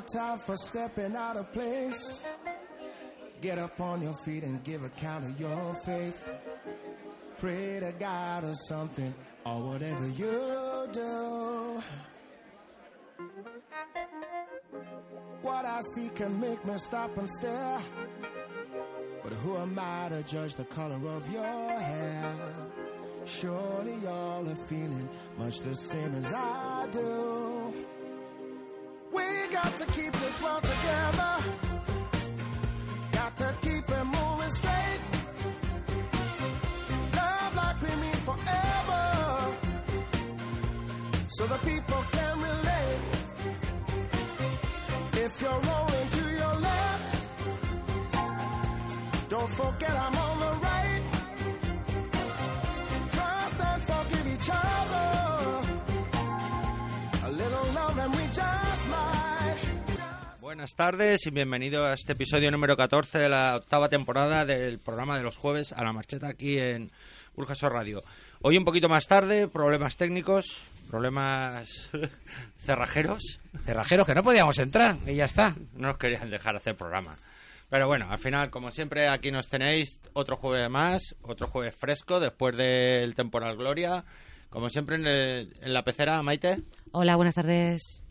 Time for stepping out of place. Get up on your feet and give account of your faith. Pray to God or something, or whatever you do. What I see can make me stop and stare. But who am I to judge the color of your hair? Surely y'all are feeling much the same as I do. We got to keep this world together. Got to keep it moving straight. Love like we mean forever. So the people Buenas tardes y bienvenido a este episodio número 14 de la octava temporada del programa de los jueves a la marcheta aquí en Burjasor Radio. Hoy un poquito más tarde, problemas técnicos, problemas cerrajeros. Cerrajeros que no podíamos entrar y ya está. No nos querían dejar hacer programa. Pero bueno, al final, como siempre, aquí nos tenéis otro jueves más, otro jueves fresco después del temporal Gloria. Como siempre en, el- en la pecera, Maite, Hola, buenas tardes.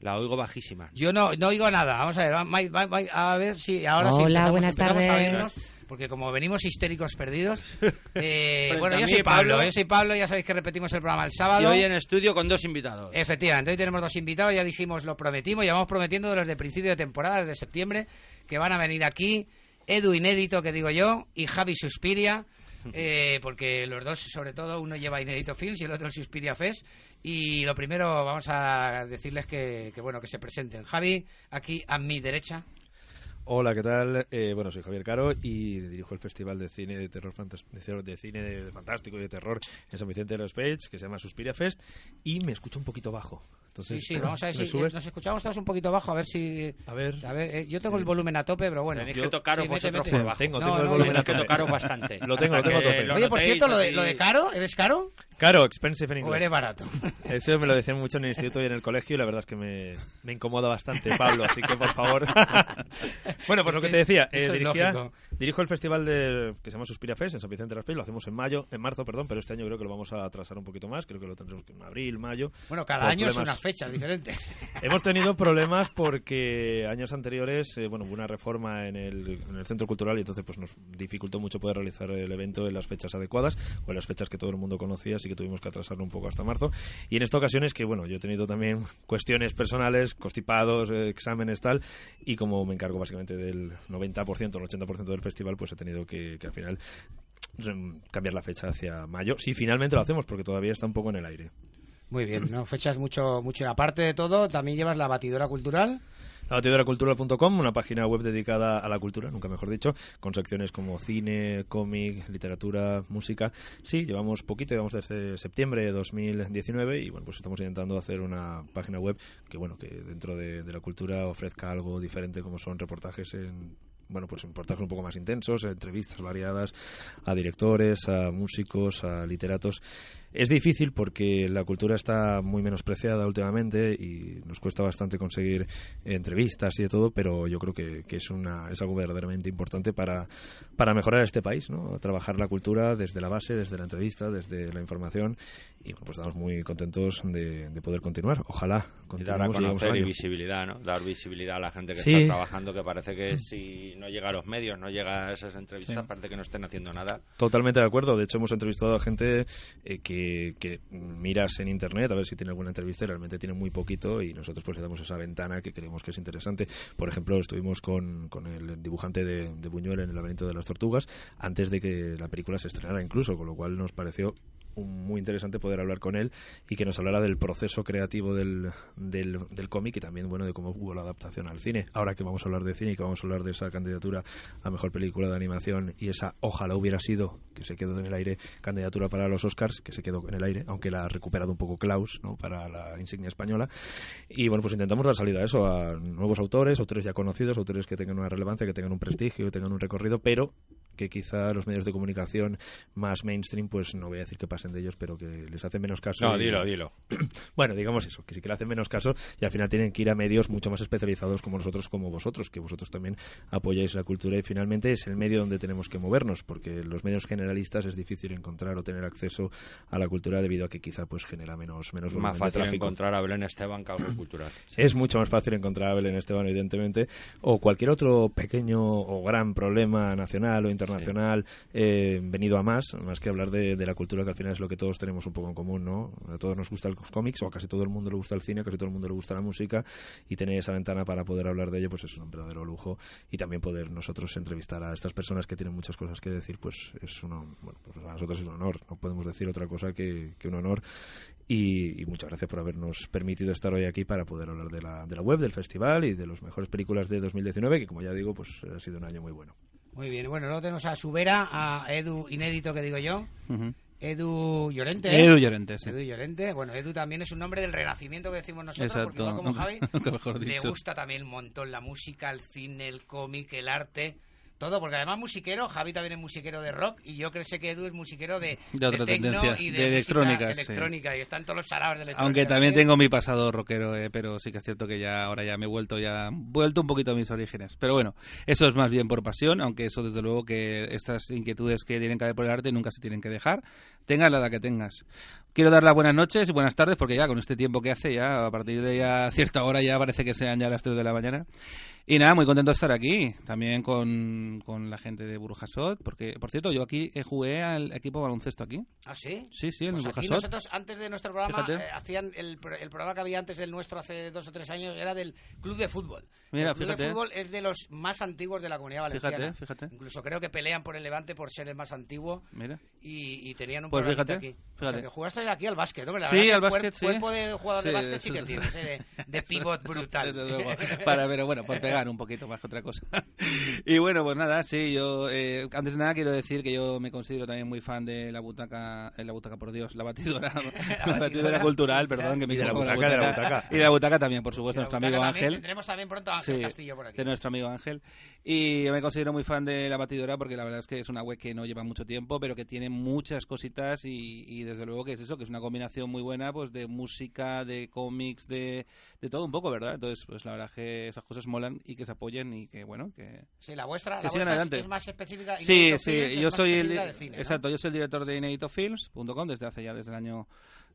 La oigo bajísima. Yo no, no oigo nada. Vamos a ver, va- va- va- a ver si ahora sí. Hola, empezamos- buenas tardes. porque como venimos histéricos perdidos. eh, bueno, yo soy Pablo, Pablo. yo soy Pablo, ya sabéis que repetimos el programa el sábado. Y hoy en estudio con dos invitados. Efectivamente, hoy tenemos dos invitados, ya dijimos, lo prometimos, llevamos prometiendo desde principio de temporada, desde septiembre, que van a venir aquí, Edu Inédito, que digo yo, y Javi Suspiria, eh, porque los dos, sobre todo, uno lleva Inédito Films y el otro Suspiria Fest. Y lo primero, vamos a decirles que, bueno, que se presenten. Javi, aquí a mi derecha. Hola, ¿qué tal? Eh, bueno, soy Javier Caro y dirijo el Festival de Cine de Terror de, Cine Fantástico y de Terror en San Vicente de los Page, que se llama Suspiria Fest, y me escucho un poquito bajo. Entonces, Sí, sí, vamos a ver ¿me si subes? nos escuchamos todos un poquito bajo, a ver si... A ver. A ver, eh, yo tengo el volumen a tope, pero bueno. Tenéis que tocaros sí, mete, vosotros mete. por bajo. Tengo, No, tengo el no, volumen Tenéis a que tope. tocaros bastante. Lo tengo, lo tengo a que tope. lo Oye, por notéis cierto, lo de, lo de caro, ¿eres caro Caro, expensive en o inglés. eres barato? Eso me lo decían mucho en el instituto y en el colegio y la verdad es que me, me incomoda bastante, Pablo, así que por favor. bueno, pues Es lo que que te decía, eh, dirigía-. Dirijo el festival de, que se llama Suspiria Fest en San Vicente de las Paz, lo hacemos en mayo, en marzo, perdón, pero este año creo que lo vamos a atrasar un poquito más, creo que lo tendremos en abril, mayo. Bueno, cada año es problemas- unas fechas diferentes. Hemos tenido problemas porque años anteriores, eh, bueno, hubo una reforma en el, en el centro cultural y entonces pues nos dificultó mucho poder realizar el evento en las fechas adecuadas o en las fechas que todo el mundo conocía, así que tuvimos que atrasarlo un poco hasta marzo. Y en esta ocasión es que, bueno, yo he tenido también cuestiones personales, constipados, eh, exámenes, tal, y como me encargo básicamente del 90% o el 80% del festival, pues he tenido que, que al final cambiar la fecha hacia mayo. Si finalmente lo hacemos, porque todavía está un poco en el aire. Muy bien, ¿no? Fechas mucho, mucho. Aparte de todo, también llevas la batidora cultural. Latidoracultural.com, una página web dedicada a la cultura, nunca mejor dicho, con secciones como cine, cómic, literatura, música. Sí, llevamos poquito, llevamos desde septiembre de 2019 y bueno, pues estamos intentando hacer una página web que bueno, que dentro de, de la cultura ofrezca algo diferente como son reportajes en bueno, pues reportajes un poco más intensos, entrevistas variadas a directores, a músicos, a literatos. Es difícil porque la cultura está muy menospreciada últimamente y nos cuesta bastante conseguir entrevistas y de todo, pero yo creo que, que es, una, es algo verdaderamente importante para, para mejorar este país, ¿no? Trabajar la cultura desde la base, desde la entrevista, desde la información y bueno, pues estamos muy contentos de, de poder continuar. Ojalá Y dar a conocer y visibilidad, ¿no? Dar visibilidad a la gente que Sí. está trabajando, que parece que si no llega a los medios, no llega a esas entrevistas, Sí. parece que no estén haciendo nada. Totalmente de acuerdo. De hecho, hemos entrevistado a gente eh, que que, que miras en internet a ver si tiene alguna entrevista y realmente tiene muy poquito y nosotros pues le damos esa ventana que creemos que es interesante. Por ejemplo, estuvimos con, con el dibujante de, de Buñuel en El laberinto de las tortugas antes de que la película se estrenara incluso, con lo cual nos pareció muy interesante poder hablar con él y que nos hablara del proceso creativo del, del, del cómic y también bueno de cómo hubo la adaptación al cine. Ahora que vamos a hablar de cine y que vamos a hablar de esa candidatura a mejor película de animación y esa ojalá hubiera sido que se quedó en el aire candidatura para los Oscars que se quedó en el aire aunque la ha recuperado un poco Klaus ¿no? para la insignia española y bueno pues intentamos dar salida a eso a nuevos autores autores ya conocidos autores que tengan una relevancia que tengan un prestigio que tengan un recorrido pero que quizá los medios de comunicación más mainstream, pues no voy a decir que pasen de ellos, pero que les hacen menos caso. No, y- dilo, dilo. Bueno, digamos eso, que sí que le hacen menos caso y al final tienen que ir a medios mucho más especializados como nosotros, como vosotros, que vosotros también apoyáis la cultura y finalmente es el medio donde tenemos que movernos, porque los medios generalistas es difícil encontrar o tener acceso a la cultura debido a que quizá pues genera menos menos volumen Más de fácil tráfico. encontrar a Belén Esteban que algo cultural. Es mucho más fácil encontrar a Belén Esteban, evidentemente, o cualquier otro pequeño o gran problema nacional o internacional eh, venido a más, más que hablar de, la cultura, que al final es lo que todos tenemos un poco en común, ¿no? A todos nos gusta los cómics, o a casi todo el mundo le gusta el cine, casi todo el mundo le gusta la música, y tener esa ventana para poder hablar de ello, pues es un verdadero lujo, y también poder nosotros entrevistar a estas personas que tienen muchas cosas que decir, pues es uno, bueno, pues a nosotros es un honor, no podemos decir otra cosa que, que un honor, y, y muchas gracias por habernos permitido estar hoy aquí para poder hablar de la, de la web, del festival y de las mejores películas de 2019, que como ya digo, pues ha sido un año muy bueno. Muy bien, bueno, luego tenemos a Subera, a Edu Inédito, que digo yo. Edu Llorente. ¿eh? Edu Llorente, sí. Edu Llorente. Bueno, Edu también es un nombre del renacimiento que decimos nosotros, porque Exacto. igual como Javi, mejor le gusta también un montón la música, el cine, el cómic, el arte. Todo, porque además musiquero, Javi también es musiquero de rock y yo creo que Edu es musiquero de, De otra tendencia, y de, de electrónica, sí. electrónica, y están todos los saraos de electrónica. Aunque también también. tengo mi pasado rockero, eh, pero sí que es cierto que ya ahora ya me he vuelto ya vuelto un poquito a mis orígenes. Pero bueno, eso es más bien por pasión, aunque eso desde luego que estas inquietudes que tienen que haber por el arte nunca se tienen que dejar, tengas la edad que tengas. Quiero dar las buenas noches y buenas tardes porque ya con este tiempo que hace ya a partir de ya cierta hora ya parece que sean ya las 3 de la mañana. Y nada, muy contento de estar aquí, también con, con la gente de Burjasot, porque por cierto, yo aquí eh, jugué al equipo baloncesto aquí. ¿Ah, sí? Sí, sí, en Pues el aquí Burjasot. nosotros, antes de nuestro programa, eh, hacían el programa que había antes del nuestro hace dos o tres años, era del Club de Fútbol. Mira, el Club fíjate. de Fútbol es de los más antiguos de la comunidad valenciana. Fíjate, fíjate. Incluso creo que pelean por el Levante por ser el más antiguo Mira. y, y tenían un Pues fíjate, aquí. O fíjate. sea, que jugaste aquí al básquet, ¿no? La Sí, al cuer- básquet, sí. Cuerpo de jugador de Sí, básquet sí que tienes, ¿eh? de, de pivot brutal. Luego. Para, pero bueno, por pegar un poquito más que otra cosa. Y bueno, pues nada, sí, yo eh, antes de nada quiero decir que yo me considero también muy fan de la butaca, eh, la butaca por Dios, la batidora, la batidora cultural, perdón, que me Y de la butaca, de la butaca. Y de la butaca también, por supuesto, nuestro amigo Ángel. Tendremos también pronto a Ángel Sí, Castillo por aquí. de nuestro amigo Ángel. Y yo me considero muy fan de la batidora porque la verdad es que es una web que no lleva mucho tiempo, pero que tiene muchas cositas y, y desde luego que es eso, que es una combinación muy buena pues de música, de cómics, de, de todo un poco, ¿verdad? Entonces, pues la verdad es que esas cosas molan y que se apoyen y que, bueno, que... Sí, la vuestra, la vuestra es- adelante. es más específica. Sí, sí, yo soy el... Exacto, yo soy el director de ineditofilms.com desde hace ya, desde el año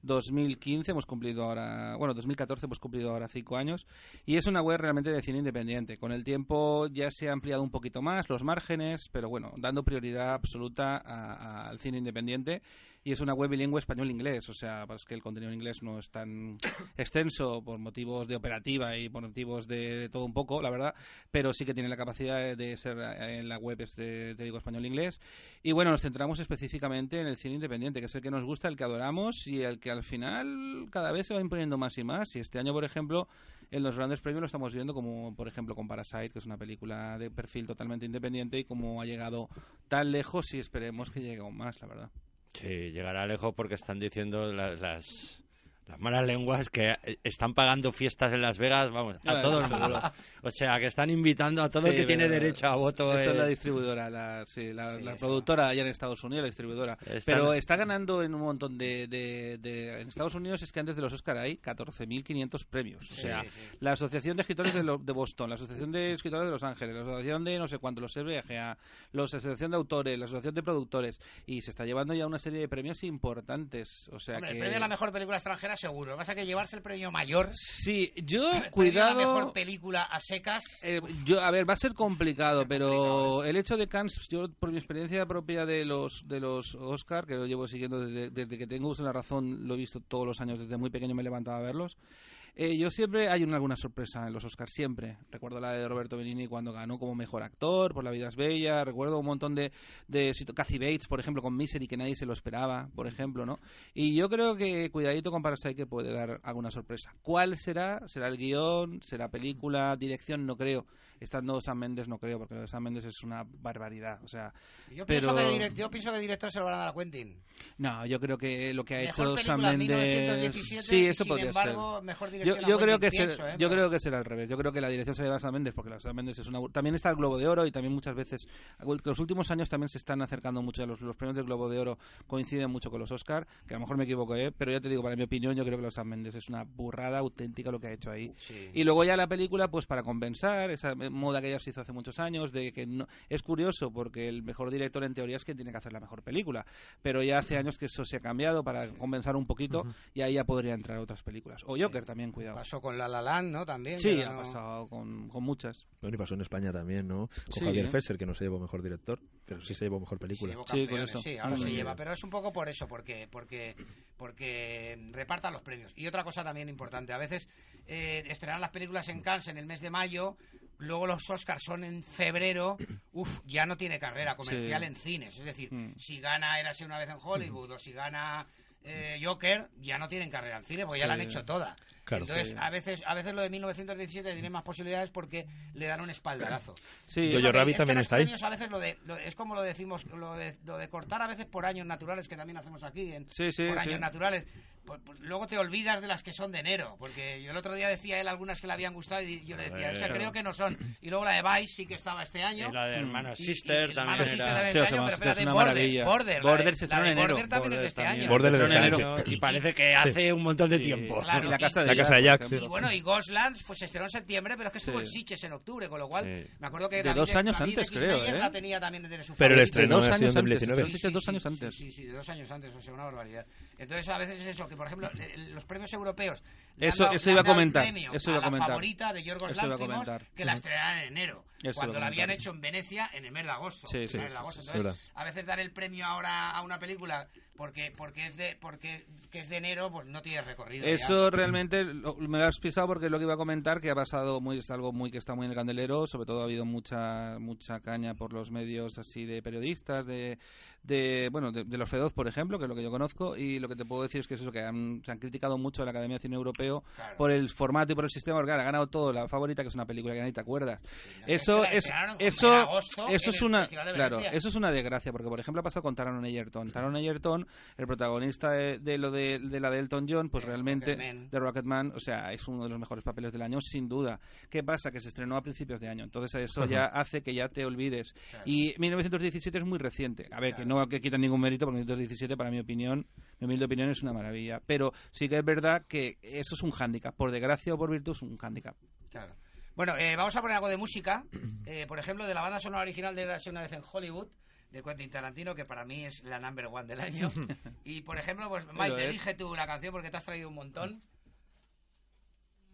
2015 hemos cumplido ahora, bueno, 2014 hemos cumplido ahora cinco años y es una web realmente de cine independiente. Con el tiempo ya se ha ampliado un poquito más los márgenes, pero bueno, dando prioridad absoluta al cine independiente y es una web bilingüe español-inglés, o sea, es que el contenido en inglés no es tan extenso por motivos de operativa y por motivos de, todo un poco, la verdad, pero sí que tiene la capacidad de, ser eh, en la web, es de- te digo, español-inglés. Y bueno, nos centramos específicamente en el cine independiente, que es el que nos gusta, el que adoramos y el que al final cada vez se va imponiendo más y más. Y este año, por ejemplo, en los grandes premios lo estamos viendo como, por ejemplo, con Parasite, que es una película de perfil totalmente independiente y como ha llegado tan lejos y esperemos que llegue aún más, la verdad. Sí, llegará lejos porque están diciendo las, las, las malas lenguas que eh, están pagando fiestas en Las Vegas, vamos, a todo el mundo. O sea, que están invitando a todo el que tiene derecho a voto. Esta es la distribuidora, la, sí, la, Sí, la eso. productora allá en Estados Unidos, la distribuidora. Están- Pero está ganando en un montón de, de- de- En Estados Unidos es que antes de los Oscar hay 14.500 premios. O sea, sí, sí. la Asociación de Escritores de, lo- de Boston, la Asociación de Escritores de Los Ángeles, la Asociación de no sé cuánto, los SBGA, la Asociación de Autores, la Asociación de Productores. Y se está llevando ya una serie de premios importantes. O sea Hombre, que... el premio a la mejor película extranjera carrera seguro. Lo que pasa es que llevarse el premio mayor, Sí, yo, a la cuidado. mejor película a secas, Eh, yo, a ver, va a ser complicado, Va a ser pero complicado, el hecho de Cannes, yo por mi experiencia propia de los de los Oscar, que lo llevo siguiendo desde, desde que tengo la razón, lo he visto todos los años, desde muy pequeño me levantaba a verlos. Eh, yo siempre hay una, alguna sorpresa en los Oscars, siempre. Recuerdo la de Roberto Benigni cuando ganó como mejor actor por La vida es bella. Recuerdo un montón de, de Kathy Bates, por ejemplo, con Misery, que nadie se lo esperaba, por ejemplo, ¿no? Y yo creo que cuidadito con Parasite que puede dar alguna sorpresa. ¿Cuál será? ¿Será el guion? ¿Será película? ¿Dirección? No creo. Estando Sam Mendes no creo, porque lo de Sam Mendes es una barbaridad. O sea, yo, pero... pienso que direct- yo pienso que el director se lo van a dar a Quentin. No, yo creo que lo que ha Mejor hecho Mendes... 1917, Sí, eso podría embargo, ser. mejor Yo, yo creo que será, pienso, ¿eh? yo Pero- creo que será al revés. Yo creo que la dirección se lleva a Sam Mendes porque la Sam Mendes es una también está el Globo de Oro y también muchas veces los últimos años también se están acercando mucho a los, los premios del Globo de Oro coinciden mucho con los Oscar, que a lo mejor me equivoco, ¿eh? pero ya te digo, para mi opinión yo creo que los Sam Mendes es una burrada auténtica lo que ha hecho ahí. Sí. Y luego ya la película, pues para compensar esa moda que ya se hizo hace muchos años, de que no, es curioso porque el mejor director en teoría es quien tiene que hacer la mejor película, pero ya hace años que eso se ha cambiado para compensar un poquito y ahí ya podría entrar otras películas. O Joker también, cuidado. Pasó con La La Land, ¿no? También. Sí, que ha no- pasado con, con muchas. Bueno, y pasó en España también, ¿no? Con Sí, Javier ¿eh? Fesser, que no se llevó mejor director, pero sí se llevó mejor Sí, película. llevó Sí, con eso. sí, ahora Mm. se lleva, pero es un poco por eso, porque porque porque repartan los premios. Y otra cosa también importante, a veces eh, estrenar las películas en Cannes en el mes de mayo, luego los Oscars son en febrero, uff, ya no tiene carrera comercial Sí. en cines. Es decir, Mm. si gana Érase una vez en Hollywood o si gana eh, Joker, ya no tienen carrera en cine, porque ya la han hecho toda. Claro. Entonces, Sí. a veces a veces lo de 1917 tiene más posibilidades porque le dan un espaldarazo. Sí, Yo- Porque Rabbit es también está ahí. a veces lo de, lo- es como lo decimos, lo de, lo de cortar a veces por años naturales, que también hacemos aquí, en, Sí, sí, por sí. años naturales. Pues- pues luego te olvidas de las que son de enero, porque yo el otro día decía él algunas que le habían gustado y yo le decía, es que creo que no son. Y luego la de Vice sí que estaba este año. Y la de Hermana Y- y- Sister y también Sister era... este año, pero espérate, es una Border, maravilla. Border, la Border de- se de en enero. Border también es de este también. año. Border de Este enero. año, Y parece que hace un montón de Sí. tiempo. Claro, Y la casa de La casa de Jack. Y bueno, y Ghostlands pues se estrenó en septiembre, pero es que estuvo Sí. en Sitges en octubre, con lo cual Sí. me acuerdo que De dos años antes, creo, ¿eh? la tenía también de su Pero el estreno dos años en antes, 2019. entonces, de dos años antes. Sí, sí, de dos años antes, o sea, una barbaridad. Entonces, a veces es eso, que por ejemplo, le- los premios europeos. Eso- dado- eso iba a el comentar, eso iba a la comentar. favorita de Yorgos Lanthimos, que la Ujú. estrenaran en enero. Eso cuando la habían hecho en Venecia en el mes de agosto. Sí, sí, sí, de agosto. sí, Entonces, es a veces dar el premio ahora a una película porque porque es de porque que es de enero, pues no tiene recorrido. ya. Eso realmente lo- me lo has pisado porque es lo que iba a comentar que ha pasado muy es algo muy que está muy en el candelero, sobre todo ha habido mucha mucha caña por los medios así de periodistas de, de bueno de, de los fedoz por ejemplo que es lo que yo conozco y lo que te puedo decir es que es eso que han, se han criticado mucho a la Academia de Cine Europeo Claro. por el formato y por el sistema porque ha ganado todo la favorita que es una película que nadie te acuerdas Es eso es eso eso es una claro eso es una desgracia porque por ejemplo ha pasado con Taron Egerton Taron Egerton el protagonista de, de lo de, de la de Elton John pues De realmente Rocketman. de Rocketman, o sea, es uno de los mejores papeles del año, sin duda. ¿Qué pasa? Que se estrenó a principios de año, entonces eso ya hace que ya te olvides. Claro. Y 1917 es muy reciente. A ver, que no que quitan ningún mérito, porque 1917, para mi opinión, mi humilde opinión, es una maravilla. Pero sí que es verdad que eso es un hándicap. Por desgracia o por virtud, es un hándicap. Claro. Bueno, eh, vamos a poner algo de música. Eh, por ejemplo, de la banda sonora original de vez en Hollywood, de Quentin Tarantino, que para mí es la number one del año. y, por ejemplo, pues Mike, elige tú la canción porque te has traído un montón.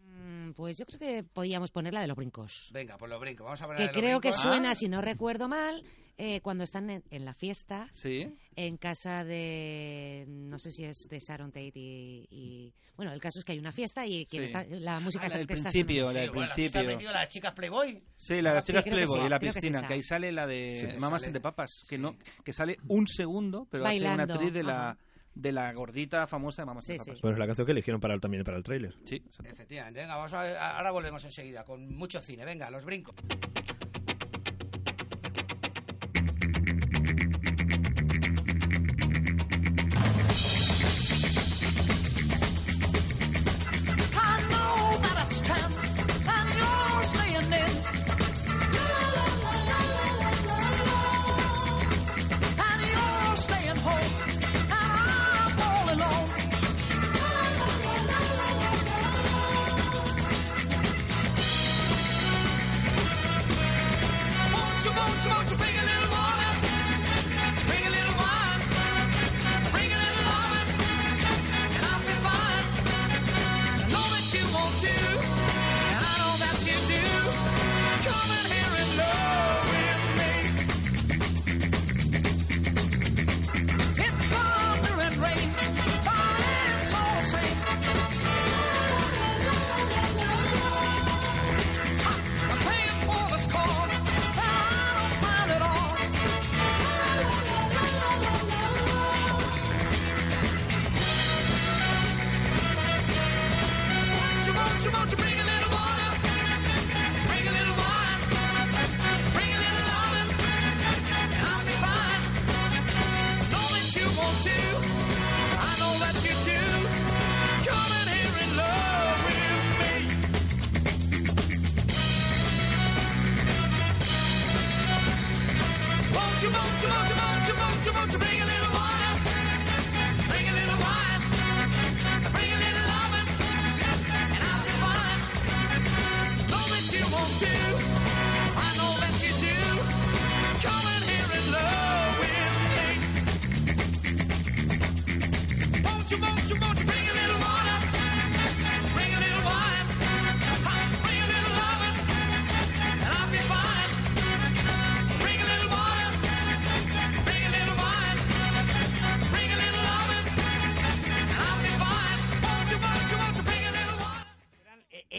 Mm, Pues yo creo que podíamos poner la de los brincos. Venga, pues lo brinco. Vamos a poner Que la de los creo que brincos. suena, Ah. si no recuerdo mal, eh, cuando están en, en la fiesta, Sí. en casa de. No sé si es de Sharon Tate y. y- bueno, el caso es que hay una fiesta y quien Sí. está, la música Ah, está, la del que está principio, la del Sí, bueno, principio. ¿te has metido las chicas Playboy? Sí, la de las Sí, chicas que Playboy sí, y la que piscina, esa. que ahí sale la de que Mamas sale. de Papas, que Sí. no que sale un segundo, pero hace una actriz de la ajá. de la gordita famosa de Mamas Sí, de sí. Papas. Bueno, es la canción que eligieron para el- también para el tráiler. Sí, exacto. Efectivamente. Venga, vamos a ahora volvemos enseguida con mucho cine. Venga, los brincos.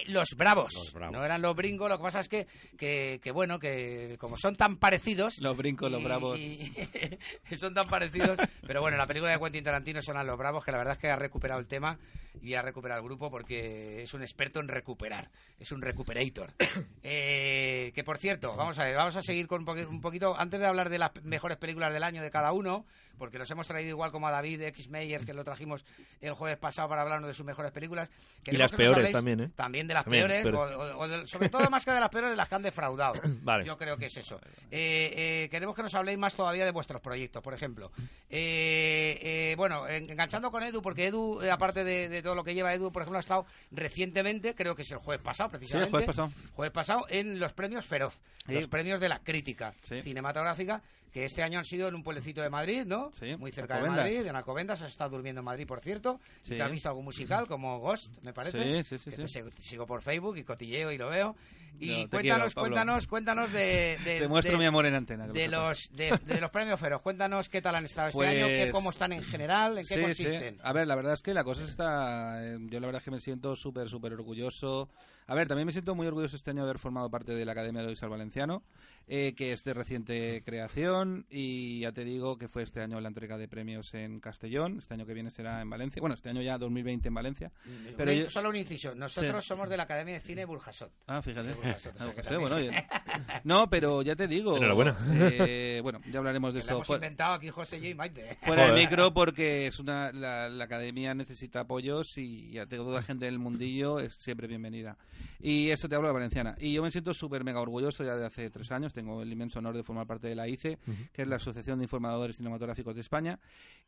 Los bravos. Los Bravos. No eran los bringos, lo que pasa es que, que, que, bueno, que como son tan parecidos... Los brincos, los y- bravos. y- son tan parecidos. Pero bueno, la película de Quentin Tarantino son a los bravos, que la verdad es que ha recuperado el tema y ha recuperado el grupo porque es un experto en recuperar. Es un recuperator. Eh, que por cierto, vamos a ver, vamos a seguir con un, un poquito. Antes de hablar de las mejores películas del año de cada uno, porque los hemos traído igual como a David X. Meyer, que lo trajimos el jueves pasado para hablarnos de sus mejores películas. Queremos las peores habléis también, ¿eh? También de las También, peores, pero- o- o- o de- sobre todo más que de las peores, de las que han defraudado. Vale. Yo creo que es eso. Eh, eh, queremos que nos habléis más todavía de vuestros proyectos, por ejemplo. Eh, eh, bueno, en- enganchando con Edu, porque Edu, eh, aparte de, de todo lo que lleva Edu, por ejemplo, ha estado recientemente, creo que es el jueves pasado, precisamente. jueves pasado. Jueves pasado, en los premios Feroz, Sí. los premios de la crítica Sí. cinematográfica, que este año han sido en un pueblecito de Madrid, ¿no? Sí, Muy cerca de. Madrid, en Alcobendas, has estado durmiendo en Madrid, por cierto. Sí. Y te has visto algún musical, como Ghost, me parece. Sí, sí, sí, que sí. te sigo, sigo por Facebook y cotilleo y lo veo. Y No, cuéntanos, quiero, cuéntanos, cuéntanos de, de, Te muestro de- mi amor en antena. que lo de sepas. los de, de los premios Feroz. Cuéntanos qué tal han estado este Pues- año, qué, cómo están en general, en qué Sí, consisten. sí. A ver, la verdad es que la cosa está... eh, yo la verdad es que me siento súper, súper orgulloso. A ver, también me siento muy orgulloso este año de haber formado parte de la Academia de Luis Valenciano, eh, que es de reciente creación y ya te digo que fue este año la entrega de premios en Castellón, este año que viene será en Valencia, bueno, este año ya 2020 en Valencia. Pero Una- yo- Solo un inciso. Nosotros Sí. somos de la Academia de Cine Burjasot. Ah, fíjate. No, bueno, oye. No, pero ya te digo. Enhorabuena. eh, bueno, ya hablaremos de Que eso. hemos fuera- inventado aquí José y Maite. Fuera del micro porque es una la, la academia necesita apoyos y ya tengo toda la gente del mundillo es siempre bienvenida. Y eso te hablo de Valenciana. Y yo me siento súper mega orgulloso ya de hace tres años. Tengo el inmenso honor de formar parte de la ICE, que es la Asociación de Informadores Cinematográficos de España.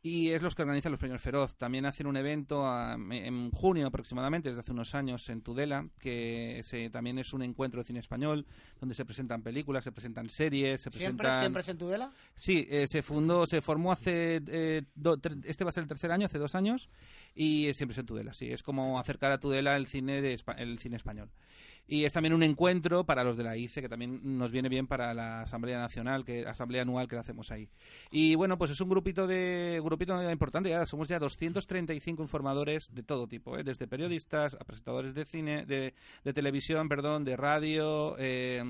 Y es los que organizan los premios Feroz. También hacen un evento a- en junio aproximadamente, desde hace unos años, en Tudela, que se- también es un encuentro de cine español, donde se presentan películas, se presentan series, se ¿Siempre, presentan... siempre es en Tudela? Sí, eh, se fundó, se formó hace, eh, do- tre- este va a ser el tercer año, hace dos años, y siempre es en Tudela, sí, es como acercar a Tudela el cine, de, el cine español. Y es también un encuentro para los de la ICE, que también nos viene bien para la Asamblea Nacional, que Asamblea Anual que hacemos ahí. Y bueno, pues es un grupito de grupito importante, ya somos ya 235 informadores de todo tipo, ¿eh? desde periodistas a presentadores de cine, de, de televisión, perdón, de radio, eh,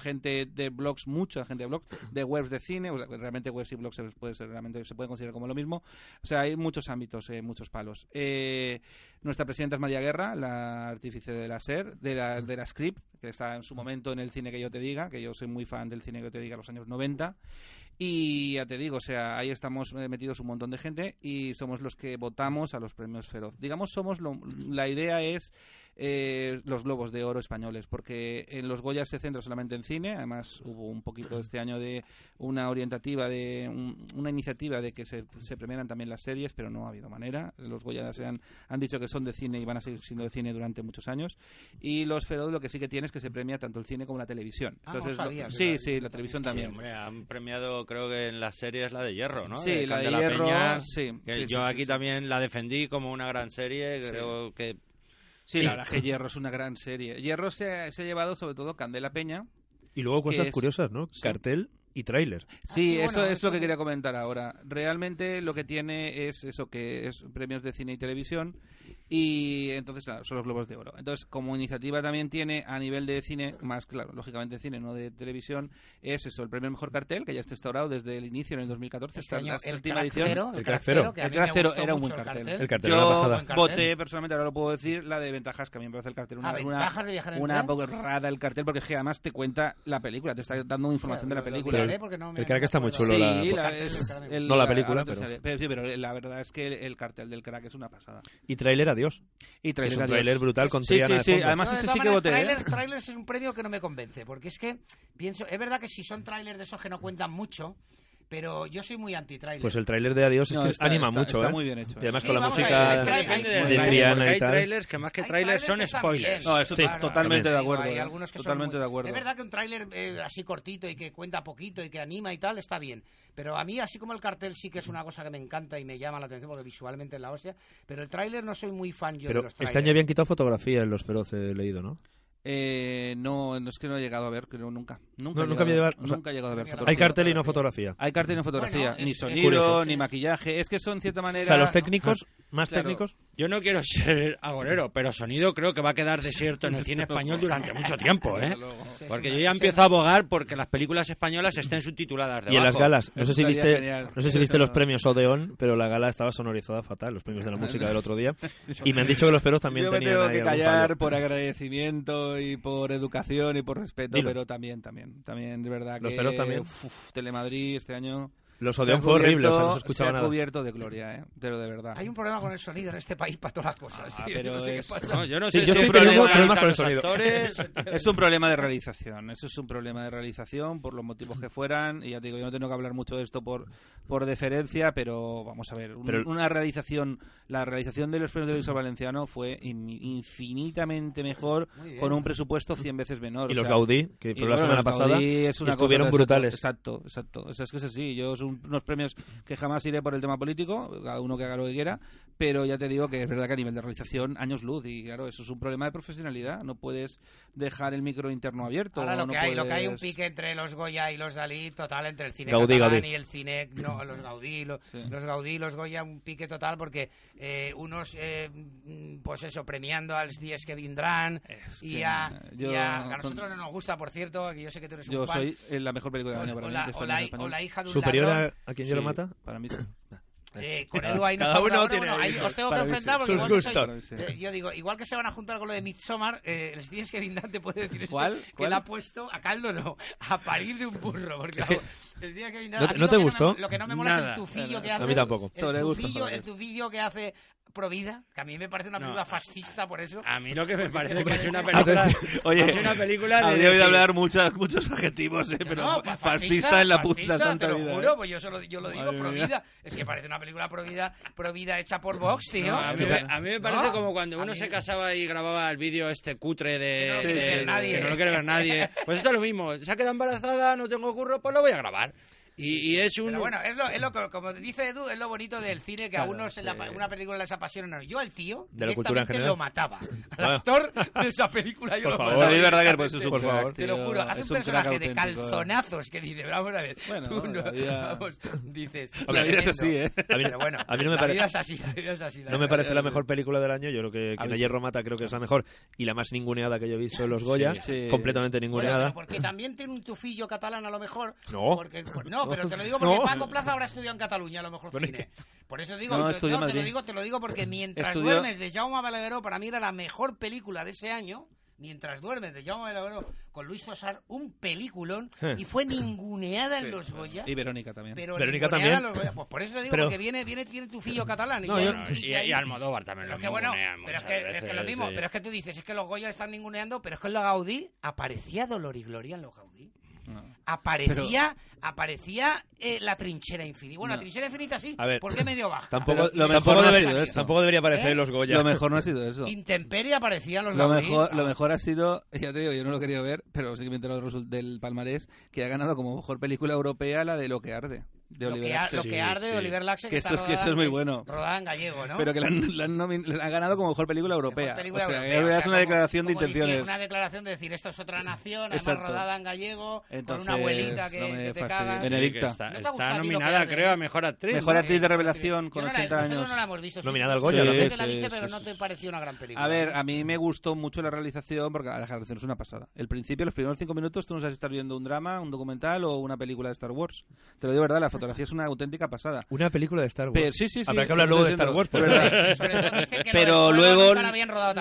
gente de blogs, mucha gente de blogs, de webs de cine, realmente webs y blogs se puede ser, realmente se puede considerar como lo mismo. O sea, hay muchos ámbitos, eh, muchos palos. Eh, nuestra presidenta es María Guerra, la artífice de la SER, de la, de la Script, que está en su momento en el cine que yo te diga, que yo soy muy fan del cine que yo te diga, los años 90. Y ya te digo, o sea, ahí estamos eh, metidos un montón de gente y somos los que votamos a los premios Feroz. Digamos, somos lo- la idea es eh, los globos de oro españoles, porque en los Goya se centra solamente en cine. Además, hubo un poquito este año de una orientativa, de un- una iniciativa de que se, se premiaran también las series, pero no ha habido manera. Los Goya se han, han dicho que son de cine y van a seguir siendo de cine durante muchos años. Y los Feroz lo que sí que tiene es que se premia tanto el cine como la televisión. Ah, no Entonces, sabía lo- que sí, la- sí, la televisión Sí, también. hombre, han premiado, creo que en las series la de Hierro, ¿no? Sí, la de Hierro, Peña, sí, que sí, yo sí, aquí sí, sí. también la defendí como una gran serie, creo que Sí, la verdad es que Hierro es una gran serie. Hierro se ha, se ha llevado sobre todo Candela Peña. Y luego cosas es- curiosas, ¿no? Sí. Cartel y tráiler. Sí, sí, eso bueno, es eso lo que quería comentar ahora. Realmente lo que tiene es eso que es premios de cine y televisión y entonces claro, son los globos de oro. Entonces, como iniciativa también tiene a nivel de cine, más claro, lógicamente cine, no de televisión, es eso, el premio mejor cartel que ya está instaurado desde el inicio en el 2014 Este año, la el última crack edición. cero, El crack cero. El crack cero era un buen el cartel. El cartel Yo pasada. Voté personalmente, ahora lo puedo decir, la de ventajas que a mí me parece el cartel una, Ah, una, ventajas de viajar en una tren. borrada el cartel porque es que además te cuenta la película, te está dando información de la Lo- lo película. no me- el crack está muy chulo, la- Sí, la- es- el- No la película, pero- sí, pero la verdad es que el, el cartel del crack es una pasada. Y tráiler, adiós. Y Es trailer, un adiós. tráiler brutal con Sí, Triana sí, de sí, fondo. además ese sí que maneras, voté. ¿eh? Trailers, trailers es un premio que no me convence, porque es que pienso, es verdad que si son trailers de esos que no cuentan mucho, pero yo soy muy anti-trailer. Pues el tráiler de adiós es No, que está- anima está- mucho, está ¿eh? muy bien hecho. Y además Sí, con la ver, música hay- hay- hay- de Triana y hay tal. trailers que más que Hay trailers son spoilers. No, eso Sí, to- totalmente de acuerdo. hay ¿eh? algunos que son totalmente muy- de acuerdo. Es verdad que un tráiler eh, así cortito y que cuenta poquito y que anima y tal está bien. Pero a mí, así como el cartel sí que es una cosa que me encanta y me llama la atención porque visualmente es la hostia. Pero el tráiler no soy muy fan yo Pero de los este trailers. año habían quitado fotografía en Los Feroces, he leído, ¿no? Eh, no, no es que no he llegado a ver, creo nunca. Nunca, No, nunca había o sea, he llegado a ver Hay fotografía. Hay cartel y no fotografía. Hay cartel y no fotografía, Bueno, ni es- sonido, ni maquillaje. Es que son, en cierta manera... O sea, los técnicos, más Claro. técnicos, Yo no quiero ser agorero, pero sonido creo que va a quedar desierto en el cine español durante mucho tiempo, ¿eh? Porque yo ya empiezo a abogar porque las películas españolas estén subtituladas y en las debajo. galas. No sé si viste, genial. no sé si viste los premios Odeón, pero la gala estaba sonorizada fatal, los premios de la música del otro día. Y me han dicho que los feros también Yo me tenían tengo ahí que callar por agradecimiento y por educación y por respeto, Dilo. pero también, también, también, de verdad Los que... feros también. uf, Telemadrid este año... Los Odeón fue horrible, o sea, no se cubierto- escuchaba se ha nada. cubierto de gloria, ¿eh? Pero de verdad. Hay un problema con el sonido en este país para todas las cosas. Ah, tío. pero Yo no sé qué es- pasa. No, yo no sé si es teniendo problema problemas de con el los sonido. actores. Es un problema de realización, eso es un problema de realización por los motivos que fueran y ya te digo, yo no tengo que hablar mucho de esto por, por deferencia, pero vamos a ver, un- Pero- una realización, la realización de los premios de Visual Valenciano fue in- infinitamente mejor con un presupuesto 100 veces menor. Y o los sea, Gaudí, que fue la semana los pasada, Gaudí es una estuvieron cosa, brutales. Exacto, exacto. O sea, es que es así. Yo unos premios que jamás iré por el tema político, cada uno que haga lo que quiera, pero ya te digo que es verdad que a nivel de realización, años luz. Y claro, eso es un problema de profesionalidad. No puedes dejar el micro interno abierto. Ahora lo no que hay, lo que hay un pique entre los Goya y los Dalí total, entre el cine Gaudí, catalán Gaudí. y el cine, no, los Gaudí, lo- Sí. los Gaudí y los Goya, un pique total porque eh, unos, eh, pues eso, premiando a los 10 que vendrán Es y a, yo- y a- a nosotros no nos gusta, por cierto, que yo sé que tú eres Yo un fan. soy eh, la mejor película del año para o mí. la, de o la- o la hija de un superior ladrón. a, a quien Sí, yo lo mata. Para mí sí. Eh, con Edu ahí nos Cada uno ahora, tiene bueno, ahí os tengo que enfrentar porque igual que soy- eh, yo digo, igual que se van a juntar con lo de Midsommar, eh, les tienes que Vindan te puede decir esto, ¿Cuál? que ¿Cuál? le ha puesto a caldo no, a parir de un burro, porque Es que- les tienes que Vindan- ¿No a te- no te que gustó? me- lo que no me mola es Nada. el tufillo que A hace. mí tampoco. El tufillo, el tufillo que hace Provida, que a mí me parece una No. película fascista por eso. A mí lo que me parece que es una película... Oye, es una película de... habría oído hablar muchas, muchos adjetivos, eh, pero No, fa- fascista, en la puta fascista, santa te lo vida. juro, eh. pues yo, solo, yo lo digo, mía. Provida. Es que parece una película Provida, Provida hecha por Vox, tío. No, a, mí, me- a mí me parece No, como cuando uno mí- se casaba y grababa el vídeo este cutre de... Que no de- nadie. que no lo quiere ver nadie. Pues esto es lo mismo. Se ha quedado embarazada, no tengo curro, pues lo voy a grabar. Y, y es un... Pero bueno, es lo, es lo que, como dice Edu, es lo bonito del cine que a unos sí. en la- una película les apasiona. No, yo al tío De la cultura en directamente general. lo mataba. Al actor de esa película yo Por lo favor. mataba. David Verdaguer, pues es un Por crack, favor. Te lo juro, hace Es un personaje de auténtico. calzonazos que dice, vamos a ver, Bueno, tú no, vida- vamos, dices, La vida es tremendo. así, ¿eh? A mí, Pero bueno, a mí no me la parece... vida es así, la vida es así. la No me parece la mejor película del año, yo creo que, A que mí en Hierro Mata creo que es la mejor y la más ninguneada que yo he visto en los Goya, sí. completamente ninguneada. porque también tiene un tufillo catalán a lo mejor. No. Porque, pues, no, pero te lo digo porque No. Paco Plaza habrá estudiado en Cataluña a lo mejor cine. Por eso digo, No, te, lo digo, te lo digo porque mientras Estudió- duermes de Jaume Balagueró para mí era la mejor película de ese año. Mientras duermes de Jaume Balagueró con Luis Tosar, un peliculón y fue ninguneada en los Goya. Y Verónica también. Pero Verónica también. en los Goya. Pues por eso le digo, Pero- porque viene, viene, tiene tufillo catalán. Y, No, yo- y, y Almodóvar también pero lo es que bueno, pero es que, es que veces, lo mismo, sí. pero es que tú dices, es que los Goya están ninguneando, pero es que en los Gaudí aparecía Dolor y Gloria en los Gaudí. No. Aparecía, aparecía eh, la trinchera infinita. Bueno, No. la trinchera infinita sí, A ver, ¿por qué medio baja? Tampoco, Pero lo tampoco debería, sido eso. tampoco debería aparecer ¿Eh? los Goya. Lo mejor no ha sido eso. Intemperie aparecía en los Lo mejor, lo mejor ha sido, ya te digo, yo no lo quería ver, pero sí que me he enterado del palmarés, que ha ganado como mejor película europea la de Lo que arde. De Lo Oliver que, ar- Axe. lo que arde de sí. Oliver Laxe, que, Que está eso es- que eso es muy en- bueno. Rodada en gallego, ¿no? Pero que la han, la han nomin- la han ganado como mejor película europea. Mejor película o sea, europea, es o sea, una como- declaración de como dice- intenciones. Una declaración de decir, esto es otra nación, además Exacto. rodada en gallego, Entonces, con una abuelita que, no que te cagas. Benedicta. Está, ¿No ha está lo que nominada, arde? creo, a Mejor Actriz. Mejor actriz de revelación con no la- 80 nosotros años. no la hemos visto. sí, Nominada al Goya la pero no te pareció una gran película. A ver, a mí me gustó mucho la realización porque la realización es una pasada. El principio, los primeros cinco minutos, tú no sabes si estás viendo un drama, un documental o una película de Star Wars. Te lo digo de verdad, la fotografía es una auténtica pasada. Una película de Star Wars. Pero, sí, sí, sí. Habrá que hablar luego de Star Wars. Verdad. Pero luego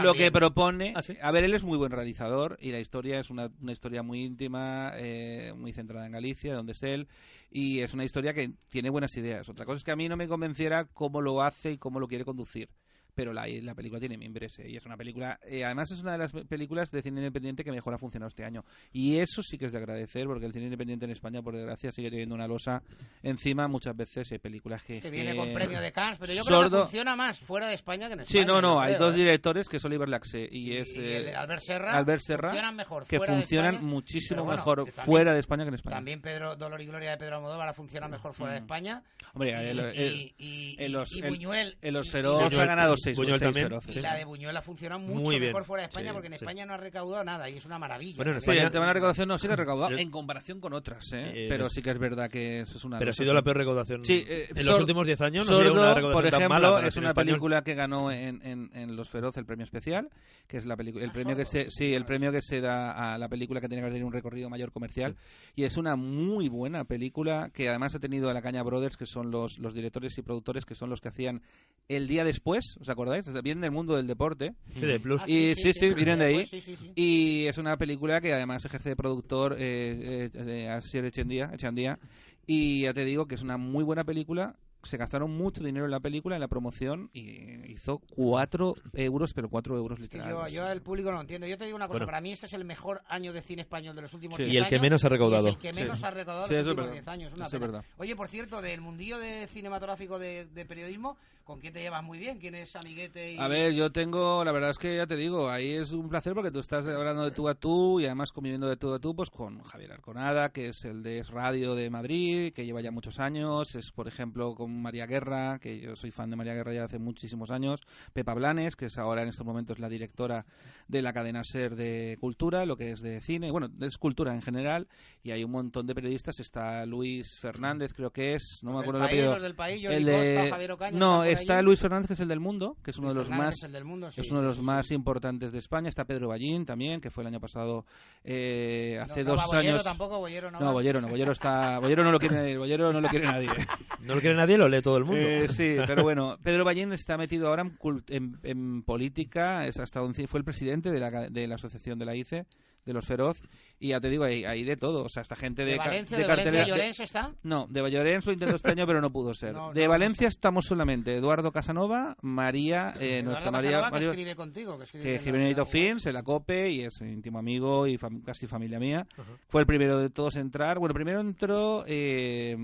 lo que propone, ¿Ah, sí? a ver, él es muy buen realizador y la historia es una, una historia muy íntima, eh, muy centrada en Galicia, donde es él, y es una historia que tiene buenas ideas. Otra cosa es que a mí no me convenciera cómo lo hace y cómo lo quiere conducir. Pero la, la película tiene mimbres eh, y es una película, eh, además es una de las películas de cine independiente que mejor ha funcionado este año. Y eso sí que es de agradecer porque el cine independiente en España, por desgracia, sigue teniendo una losa encima muchas veces hay películas que... Que viene con premio de Cannes, pero yo creo que Sordo- funciona más fuera de España que en España. Sí, no, no, hay creo, dos ¿eh? directores, que es Oliver Laxe y, Y- es y el eh, Albert Serra, Albert Serra, funcionan mejor que funcionan España, muchísimo bueno, mejor también- fuera de España que en España. También Pedro Dolor y Gloria de Pedro Almodóvar funciona mejor fuera de España. Hombre, y, el- el- y- y- en los- y Buñuel. feroz ha Buñuel- ganado seis, Buñuel seis también, feroces. Y la de Buñuel ha funcionado mucho Muy bien. mejor fuera de España Sí, porque en sí. España no ha recaudado nada y es una maravilla. Bueno, en Sí, España- el tema de la recaudación no, sí que ha recaudado en comparación con otras, ¿eh? Eh, pero sí que es verdad que eso es una... Pero ha sido la peor recaudación. Sí, eh, en Sor- los últimos 10 años no ha una por tan ejemplo, mala es una película que ganó en, en, en Los Feroz el premio especial, que es la el Ah, premio que se sí, el premio que se da a la película que tiene que tener un recorrido mayor comercial y es una muy buena película que además ha tenido a la Caña Brothers, que son los, los directores y productores que son los que hacían El día después, ¿os acordáis? O sea, vienen del mundo del deporte Sí, de Plus. Ah, y sí, sí, vienen de ahí. Pues sí, sí, sí. Y es una película que además ejerce de productor eh, eh, eh, Asier Echandía, Echandía. Y ya te digo que es una muy buena película. Se gastaron mucho dinero en la película, en la promoción, y hizo 4 euros, pero 4 euros Que literal. yo, yo el público no lo entiendo. Yo te digo una cosa, Bueno. para mí este es el mejor año de cine español de los últimos Sí. 10 Y el que años, menos ha recaudado. y es el que Sí. menos ha recaudado Sí, los últimos verdad. 10 años. Una Eso pena. verdad. Oye, por cierto, del mundillo de cinematográfico de, de periodismo, ¿con quién te llevas muy bien? ¿Quién es amiguete? Y... A ver, yo tengo, la verdad es que ya te digo, ahí es un placer porque tú estás hablando de tú a tú y además conviviendo de tú a tú pues con Javier Arconada, que es el de Radio de Madrid, que lleva ya muchos años, es por ejemplo con María Guerra, que yo soy fan de María Guerra ya hace muchísimos años, Pepa Blanes, que es ahora en estos momentos la directora de la cadena SER de Cultura, lo que es de cine, bueno, es cultura en general, y hay un montón de periodistas, está Luis Fernández, creo que es, no me Los del acuerdo el país, los del país, Jordi El Costa, de- Javier Ocaña, no, ¿están por está? Luis Fernández, que es el del Mundo, que es uno de los Fernández más es el del mundo, sí, es uno de los sí, sí. más importantes de España. Está Pedro Ballín también, que fue el año pasado, eh, hace no, no dos va Bollero años. tampoco, Bollero no no, va. Bollero no, Bollero está, Bollero no lo quiere, Bollero no lo quiere nadie. No lo quiere nadie, lo lee todo el mundo. Eh, sí, pero bueno, Pedro Ballín está metido ahora en, en- en política, es hasta donde fue el presidente de la, de la asociación de la ICE, de los Feroz, y ya te digo, hay, hay de todo, o sea, esta gente de, ¿De ca- Valencia, de de Valencia, cartelera- de- Llorens está? no, de Valladolid lo intentó este año, pero no pudo ser. No, de no, Valencia estamos solamente Eduardo Casanova, María, eh, Eduardo nuestra Casanova, María, que escribe contigo, que escribe que en la- escribe en la la COPE y es íntimo amigo y fam- casi familia mía. Fue el primero de todos a entrar. Bueno, primero entró eh,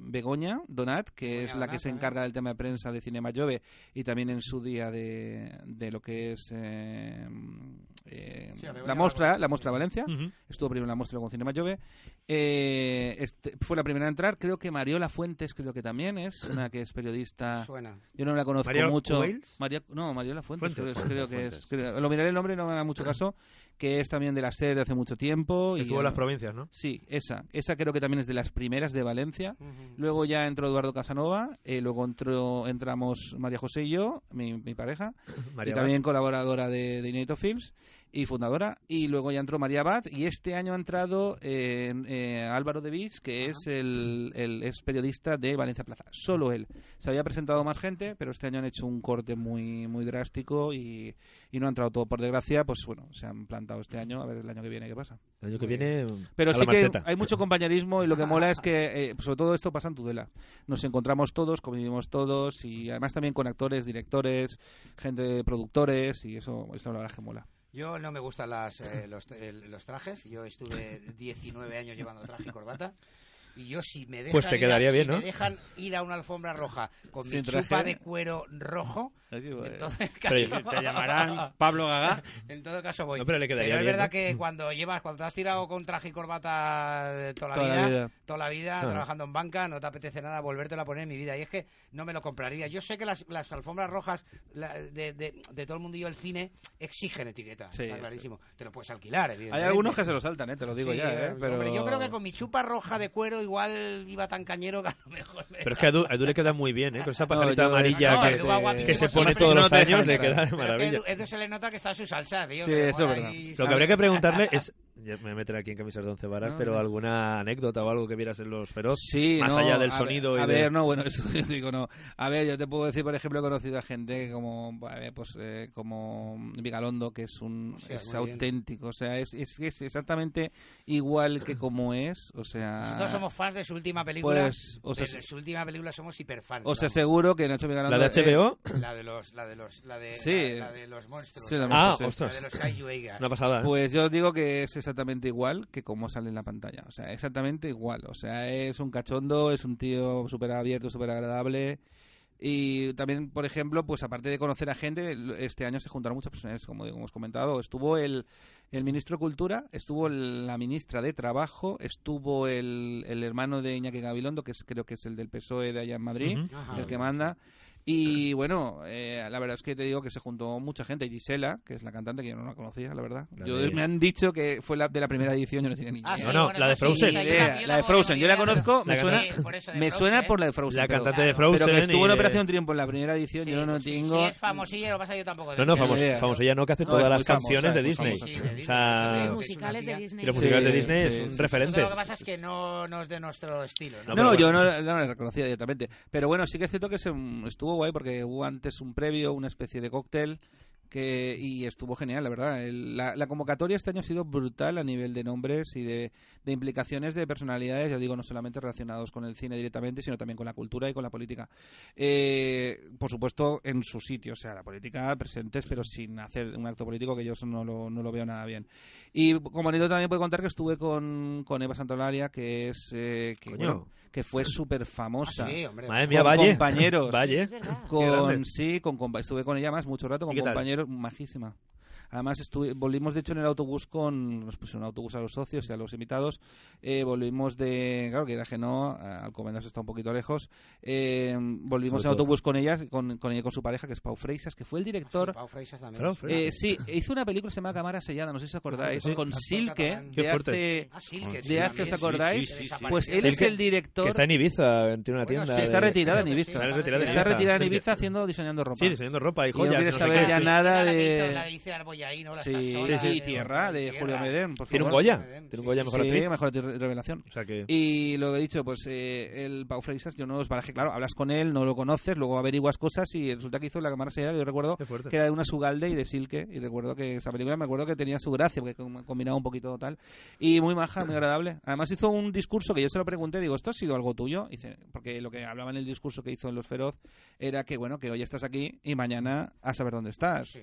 Begoña Donat, que Begoña es la que se también. encarga del tema de prensa de Cinema Jove y también en su día de, de lo que es eh, eh, Sí, la la muestra, conozco, la sí. muestra Valencia. Estuvo primero en la muestra con Cinema Jove. Eh, este, fue la primera a entrar. Creo que Mariola Fuentes, creo que también es una que es periodista. Suena. Yo no la conozco ¿María mucho. Wales? María, no, Mariola Fuentes, Fuentes. creo, creo que Fuentes. es. creo- lo miraré el nombre, no me haga mucho caso. Que es también de la SER de hace mucho tiempo. Que y estuvo en las provincias, ¿no? Sí, esa. Esa creo que también es de las primeras de Valencia. Luego ya entró Eduardo Casanova. eh, luego entró, entramos María José y yo, mi, mi pareja. María y también colaboradora de, de Inédito Films y fundadora. Y luego ya entró María Abad. Y este año ha entrado eh, eh, Álvaro de Viz, que es el, el- es periodista de Valencia Plaza. Solo él. Se había presentado más gente, pero este año han hecho un corte muy muy drástico y, y no ha entrado todo por desgracia. Pues bueno, se han plantado este año. A ver el año que viene qué pasa. El año que viene. Pero a sí la que marcheta. hay mucho compañerismo y lo que mola es que, eh, sobre todo esto pasa en Tudela. Nos encontramos todos, convivimos todos y además también con actores, directores, gente de productores y eso, eso la verdad es que mola. Yo no me gustan las, eh, los, el- los trajes. Yo estuve 19 años llevando traje y corbata. Y yo si me dejan, Pues te ir a- si bien, me ¿no? dejan ir a una alfombra roja con mi Sin chupa traje. de cuero rojo, Así, pues. Pero Te llamarán Pablo Gaga. En todo caso voy. No, pero le quedaría es bien, verdad ¿no? que cuando llevas, cuando te has tirado con traje y corbata de toda la Toda vida, vida. toda la vida trabajando en banca, no te apetece nada volvértelo a poner en mi vida. Y es que no me lo compraría. Yo sé que las, las alfombras rojas la- de, de- de todo el mundillo del cine exigen etiqueta. Sí, está sí. clarísimo. Te lo puedes alquilar, Hay algunos que se lo saltan, ¿eh? te lo digo Sí, ya. ¿eh? Pero... hombre, yo creo que con mi chupa roja de cuero igual iba tan cañero que a lo mejor... me- Pero es que a Edu, a Edu le queda muy bien, ¿eh? Con esa pajarita amarilla No, que, que se pone siempre. todos los años, le queda de maravilla. Edu, Edu se le nota que está en su salsa, tío. Sí, eso es verdad. Lo que habría que preguntarle es, me voy a meter aquí en camisas de once varas, No, pero no. alguna anécdota o algo que vieras en los feroz, Sí, más no, allá del a sonido ver, y a de... ver, no, bueno, eso yo digo no. A ver, yo te puedo decir, por ejemplo, he conocido a gente como, pues, eh, como Vigalondo, que es un es bien. auténtico, o sea, es, es, es exactamente igual que como es, o sea... Nosotros somos fans de su última película. Pues, o sea, de su última película somos hiperfans. Os aseguro que Nacho Vigalondo... ¿La de eh, HBO? La de los, la de los, la de, Sí. la, la de los monstruos. Sí, la la, de Ah, monstruos, sí. ostras. de los Kaiju Eiga. Una pasada, ¿eh? Pues yo digo que es exactamente igual que como sale en la pantalla. O sea, exactamente igual. O sea, es un cachondo, es un tío súper abierto, súper agradable. Y también, por ejemplo, pues aparte de conocer a gente, este año se juntaron muchas personas, como hemos comentado. Estuvo el, el ministro de Cultura, estuvo el- la ministra de Trabajo, estuvo el, el hermano de Iñaki Gabilondo, que es, creo que es el del PSOE de allá en Madrid. Ajá. el que manda. Y bueno, eh, la verdad es que te digo que se juntó mucha gente. Gisela, que es la cantante, que yo no la conocía, la verdad. La Yo, de- me han dicho que fue la de la primera edición, yo no tenía ni Ah, idea. No, sí, no, bueno, la de sí, Frozen. idea. también La de Frozen, yo la conozco, pero- me La suena, Sí, por eso, de me Frozen, suena por la de Frozen. La pero- cantante de Claro. Frozen Pero que estuvo en de- Operación Triunfo en la primera edición, Sí, yo no pues sí, tengo... sí, es famosilla, lo que pasa yo tampoco No, no, famoso ya no, que hace No, todas las canciones de Disney. Sí, de O sea, Los musicales de Disney. y los Sí, musicales de Disney sí, es sí, un sí. referente. Lo que pasa es que no, no es de nuestro estilo. ¿no? No, No, pero yo no, no la reconocía directamente. Pero bueno, sí que es cierto que se, estuvo guay porque hubo antes un previo, una especie de cóctel. Que, y estuvo genial, la verdad. El- la, la convocatoria este año ha sido brutal a nivel de nombres y de, de implicaciones de personalidades, ya digo, no solamente relacionados con el cine directamente, sino también con la cultura y con la política. Eh, por supuesto, en su sitio, o sea, la política presentes, pero sin hacer un acto político, que yo eso no lo, no lo veo nada bien. Y como anécdota también puedo contar que estuve con, con Eva Santolaria, que es eh, que, bueno, que fue súper famosa. Ah, sí, hombre. Madre mía, Con Valle. compañeros. Valle. Con, sí, con, estuve con ella más mucho rato, con compañeros, majísima. Además, estuve, volvimos de hecho en el autobús con. Nos pusieron un autobús a los socios y a los invitados. Eh, volvimos de. Claro que era que no, Alcobendas está un poquito lejos. Eh, volvimos Sobre en todo. autobús con ella, con, con ella y con su pareja, que es Pau Freisas, que fue el director. Pau Freisas también. Eh, sí, hizo una película que se llama Cámara Sellada, no sé si os acordáis, Sí. con Actor Silke. Qué de fuerte. hace, Ah, sí, que de sí, hace, ¿os sí, acordáis? sí, sí, sí, Pues sí. él es Silke, el director. Que está en Ibiza, tiene una Bueno, tienda. sí, está retirada en Sí, Ibiza. Está retirada en Está Ibiza. retirada en Silke. Ibiza haciendo, diseñando ropa. Sí, diseñando ropa y joyas. no sé saber ya nada de- Sí, sí, sí, de- y Tierra, de Tierra. Julio Medem, por Tiene un. Goya. Tiene un Goya mejor Sí, actriz. mejor revelación. O sea que. Y lo que he dicho, pues eh, el Pau Freisas, yo no os baraje, claro, hablas con él, no lo conoces, luego averiguas cosas y resulta que hizo la cámara sellada, yo recuerdo que era de una Sugalde y de Silke, y recuerdo que esa película me acuerdo que tenía su gracia, porque com- combinaba un poquito tal, y muy maja, muy agradable. Además hizo un discurso que yo se lo pregunté, digo, ¿esto ha sido algo tuyo? Y dice, porque lo que hablaba en el discurso que hizo en Los Feroz era que, bueno, que hoy estás aquí y mañana a saber dónde estás. Sí.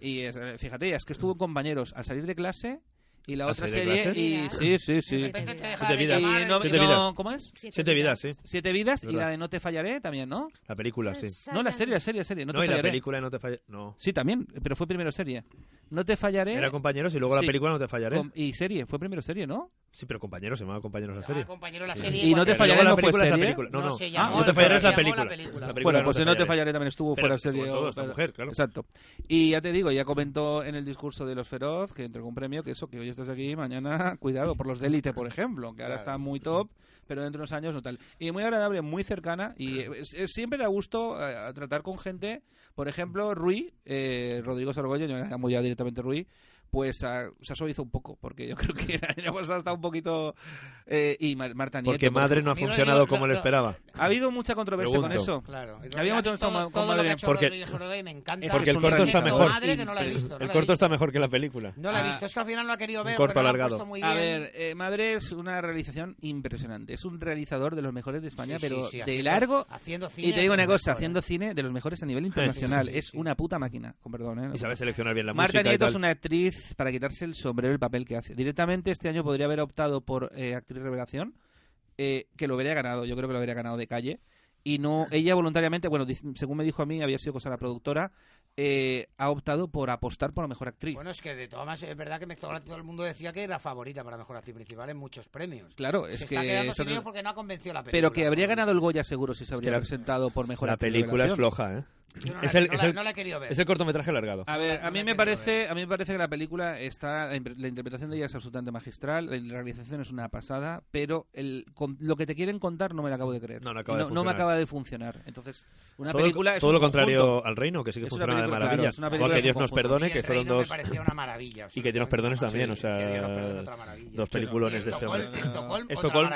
Y es, eh, fíjate, es que estuvo compañeros. Al salir de clase y la ¿Al otra serie y sí, sí, sí. De De repente te deja Siete de vidas. Y no, Siete no- vidas. ¿cómo es? Siete vidas, sí. Siete vidas y Verdad. la de No te fallaré también, ¿no? La película, sí. No, la serie, la serie, la serie. No, No, te y la fallaré. película no te falla. No. Sí, también, pero fue primero serie. No te fallaré. Era compañeros y luego Sí. la película no te fallaré. y serie, fue primero serie, ¿no? Sí, pero compañeros, se llamaba compañeros la Ah, serie. compañero, la Sí. serie Y no te fallaré, luego la ¿no fue película es la serie? película. No, No, no. se Ah, no te fallaré es la se llamó la película. película. La película Bueno, no pues en No te fallaré. fallaré también estuvo Pero fuera estuvo serie. todo o- esta mujer, claro. Exacto. Y ya te digo, ya comentó en el discurso de los Feroz que entregó un premio que eso, que hoy estás aquí, mañana, cuidado, por los de élite, por ejemplo, que ahora Claro. está muy top, pero dentro de unos años no tal. Y muy agradable, muy cercana, y es- es- siempre da gusto eh, a tratar con gente, por ejemplo, Rui, eh, Rodrigo Sorgoyo, yo le llamo ya directamente Rui, pues ah, se suavizó un poco, porque yo creo que el año pasado está un poquito... eh, y Mar- Marta Nieto. Porque por madre no ha no funcionado como no. esperaba. Ha habido mucha controversia con Pregunto. eso. Claro. Y Había a mí mucho todo, con- con todo lo Madre- porque- me encanta. Porque el corto está mejor. Madre que no la he visto. no El corto está mejor que la película. No la he Ah. visto. Es que al final no ha querido ver. corto lo alargado. A ver, eh, Madre es una realización impresionante. Es un realizador de los mejores de España, Sí, sí, pero sí, de haciendo- largo. haciendo cine Y te digo una lo cosa, haciendo ¿eh? cine de los mejores a nivel internacional. sí, sí, es sí. una puta máquina, con perdón. ¿eh? Y sabe seleccionar bien la Marta música y Nieto tal. es una actriz para quitarse el sombrero el papel que hace. Directamente este año podría haber optado por eh, actriz actriz revelación, eh, que lo habría ganado, yo creo que lo habría ganado de calle. Y no, ella voluntariamente, bueno, según me dijo a mí, había sido cosa de la productora, eh, ha optado por apostar por la mejor actriz. Bueno, es que de todas maneras, es verdad que todo el mundo decía que era favorita para mejor actriz principal en muchos premios. Claro, es se que. Está quedando sin porque no ha convencido la película. Pero que habría ganado el Goya seguro si se habría presentado por mejor la actriz. La película es floja, ¿eh? No la, es el, no, es la, el, no la he querido ver. Es el cortometraje alargado. A ver, a mí, me parece, a mí me parece que la película está. La interpretación de ella es absolutamente magistral, la realización es una pasada, pero el, con, lo que te quieren contar no me lo acabo de creer. No, acaba de me acaba de funcionar. Entonces, una todo, película. Es todo un lo contrario conjunto. al reino, que sí que funciona de maravilla. Claro, que Dios nos perdone, que fueron dos. Me una maravilla, o sea, y que Dios nos perdones también, o sea. Dos peliculones de este hombre. Estocolm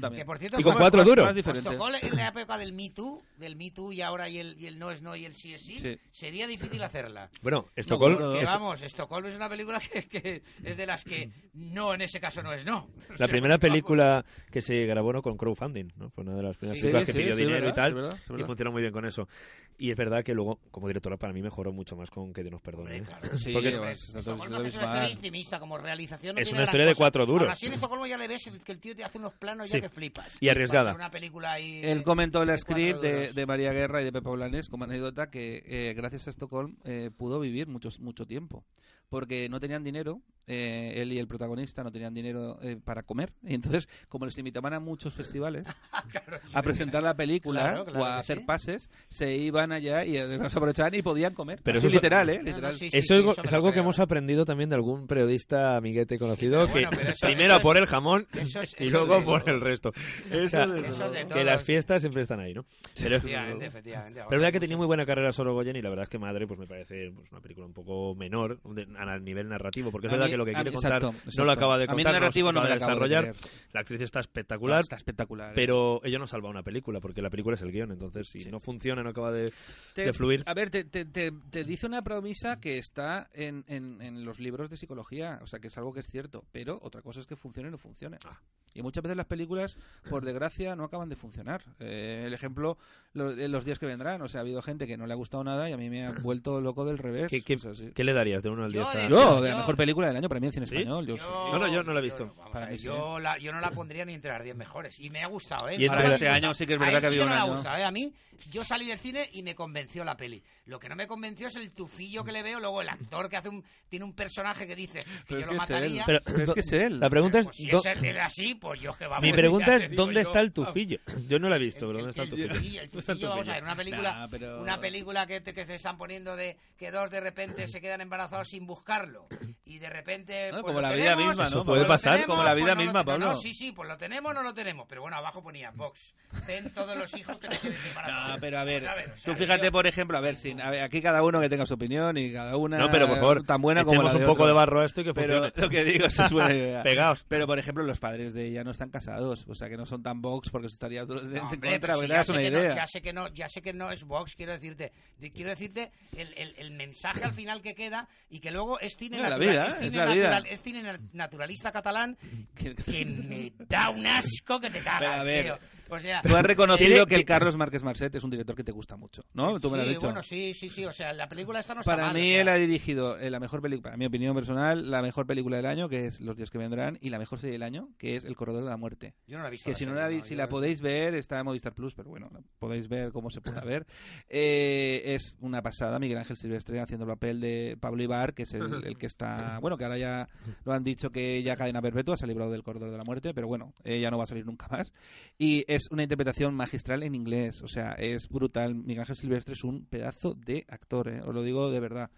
también. Y con cuatro duros. Estocolm en la época del Me Too, del Me Too y ahora y el no es no el sí es sí, sí. sería difícil hacerla. Bueno, Estocolmo... No, vamos, Estocolmo es una película que, que, es de las que no, en ese caso no es no. La primera película que se grabó ¿no? con crowdfunding, ¿no? Fue una de las primeras sí, películas sí, que pidió dinero verdad, y tal, verdad, y funcionó muy bien con eso. Y es verdad que luego, como directora, para mí mejoró mucho más con Que Dios nos perdone. Hombre, ¿eh? claro. ¿eh? porque es, es, una historia intimista, como realización. No es una historia de cuatro duros. Así en Estocolmo ya le ves que el tío te hace unos planos ya que flipas. Y arriesgada. Una película ahí Él comentó el script de, de María Guerra y de Pepe Blanes como anécdota que eh, gracias a Estocolm eh, pudo vivir muchos, mucho tiempo porque no tenían dinero, eh, él y el protagonista no tenían dinero eh, para comer. Y entonces, como les invitaban a muchos festivales a presentar la película claro, claro o a hacer sí. pases, se iban allá y eh, nos aprovechaban y podían comer. Pero Así, eso literal, ¿eh? Literal. No, no, sí, sí, eso, es, eso es algo que hemos aprendido también de algún periodista amiguete conocido, que bueno, eso, primero eso por el jamón es, y luego por el resto. O sea, de que las fiestas siempre están ahí, ¿no? Pero, efectivamente, efectivamente, pero la verdad que tenía muy buena carrera Sorogoyen y la verdad es que Madre pues me parece pues, una película un poco menor a nivel narrativo, porque es verdad que lo que quiere mí, contar no lo acaba de contar, a mí narrativo no, no me de desarrollar. La actriz está espectacular, está espectacular, ¿eh? pero ella no salva una película, porque la película es el guion, entonces si no funciona, no acaba de, fluir. A ver, te, te, dice una promesa que está en, en, en, los libros de psicología, o sea, que es algo que es cierto, pero otra cosa es que funcione o no funcione. Ah. Y muchas veces las películas, por desgracia, no acaban de funcionar. Eh, el ejemplo, eh, los días que vendrán, o sea, ha habido gente que no le ha gustado nada y a mí me ha vuelto loco del revés. ¿Qué, le darías de uno al 10? está. Yo, de la mejor película del año para mí en cine español. Yo, no, la he visto. Yo, no la pondría ni entre las 10 mejores. Y me ha gustado, ¿eh? Y entre este año sí que es verdad que ha una. ¿eh? A mí, yo salí del cine y me convenció la peli. Lo que no me convenció es el tufillo que le veo, luego el actor que hace un, tiene un personaje que dice que yo lo mataría. Pero, es que es él. La pregunta es. Pues si es él así, pues yo que vamos. Mi pregunta es: ¿dónde está el tufillo? Yo no la he visto, pero ¿dónde está el tufillo? Vamos a ver, una película. Una película que se están poniendo de que dos de repente se quedan embarazados sin buscarlo. Y de repente. Pues pues como la vida pues misma, ¿no? puede pasar, como la vida misma, no Pablo. Sí, sí, pues lo tenemos no lo tenemos. Pero bueno, abajo ponía Vox. Ten todos los hijos que te quieren No, pero a ver, tú fíjate, por ejemplo, a ver, sin, a ver, aquí cada uno que tenga su opinión y cada una. No, pero por favor, tan buena como. Un poco de barro a esto y que. Pero, lo que digo, es buena idea. Pegaos. Pero por ejemplo, los padres de ella no están casados. O sea, que no son tan Vox porque eso estaría otro, de, hombre, ya, sé una idea. ya sé que no, ya sé que no es Vox, quiero decirte. Quiero decirte el, el mensaje al final que queda y que luego luego es cine, es ¿eh? cine, naturalista catalán que me da un asco que te cagas, Pero a tío. Pues o sea, Tú has reconocido que el Carlos Márquez Marcet es un director que te gusta mucho, ¿no? Tú me lo has dicho. Bueno, sí, sí, sí. O sea, la película esta no está Para mal, mí o sea. él ha dirigido eh, la mejor película, para mi opinión personal, la mejor película del año, que es Los días que vendrán, y la mejor serie del año, que es El corredor de la muerte. Yo no la he visto. Que la si, serie, no la, no, si la podéis ver, está en Movistar Plus, pero bueno, la podéis ver cómo se puede ver. Eh, es una pasada, Miguel Ángel Silvestre haciendo el papel de Pablo Ibar, que es el, el que está... Bueno, que ahora ya lo han dicho que ya cadena perpetua se ha librado del corredor de la muerte, pero bueno, eh, ya no va a salir nunca más. Y es una interpretación magistral en inglés, o sea, es brutal. Miguel Ángel Silvestre es un pedazo de actor, ¿eh? os lo digo de verdad.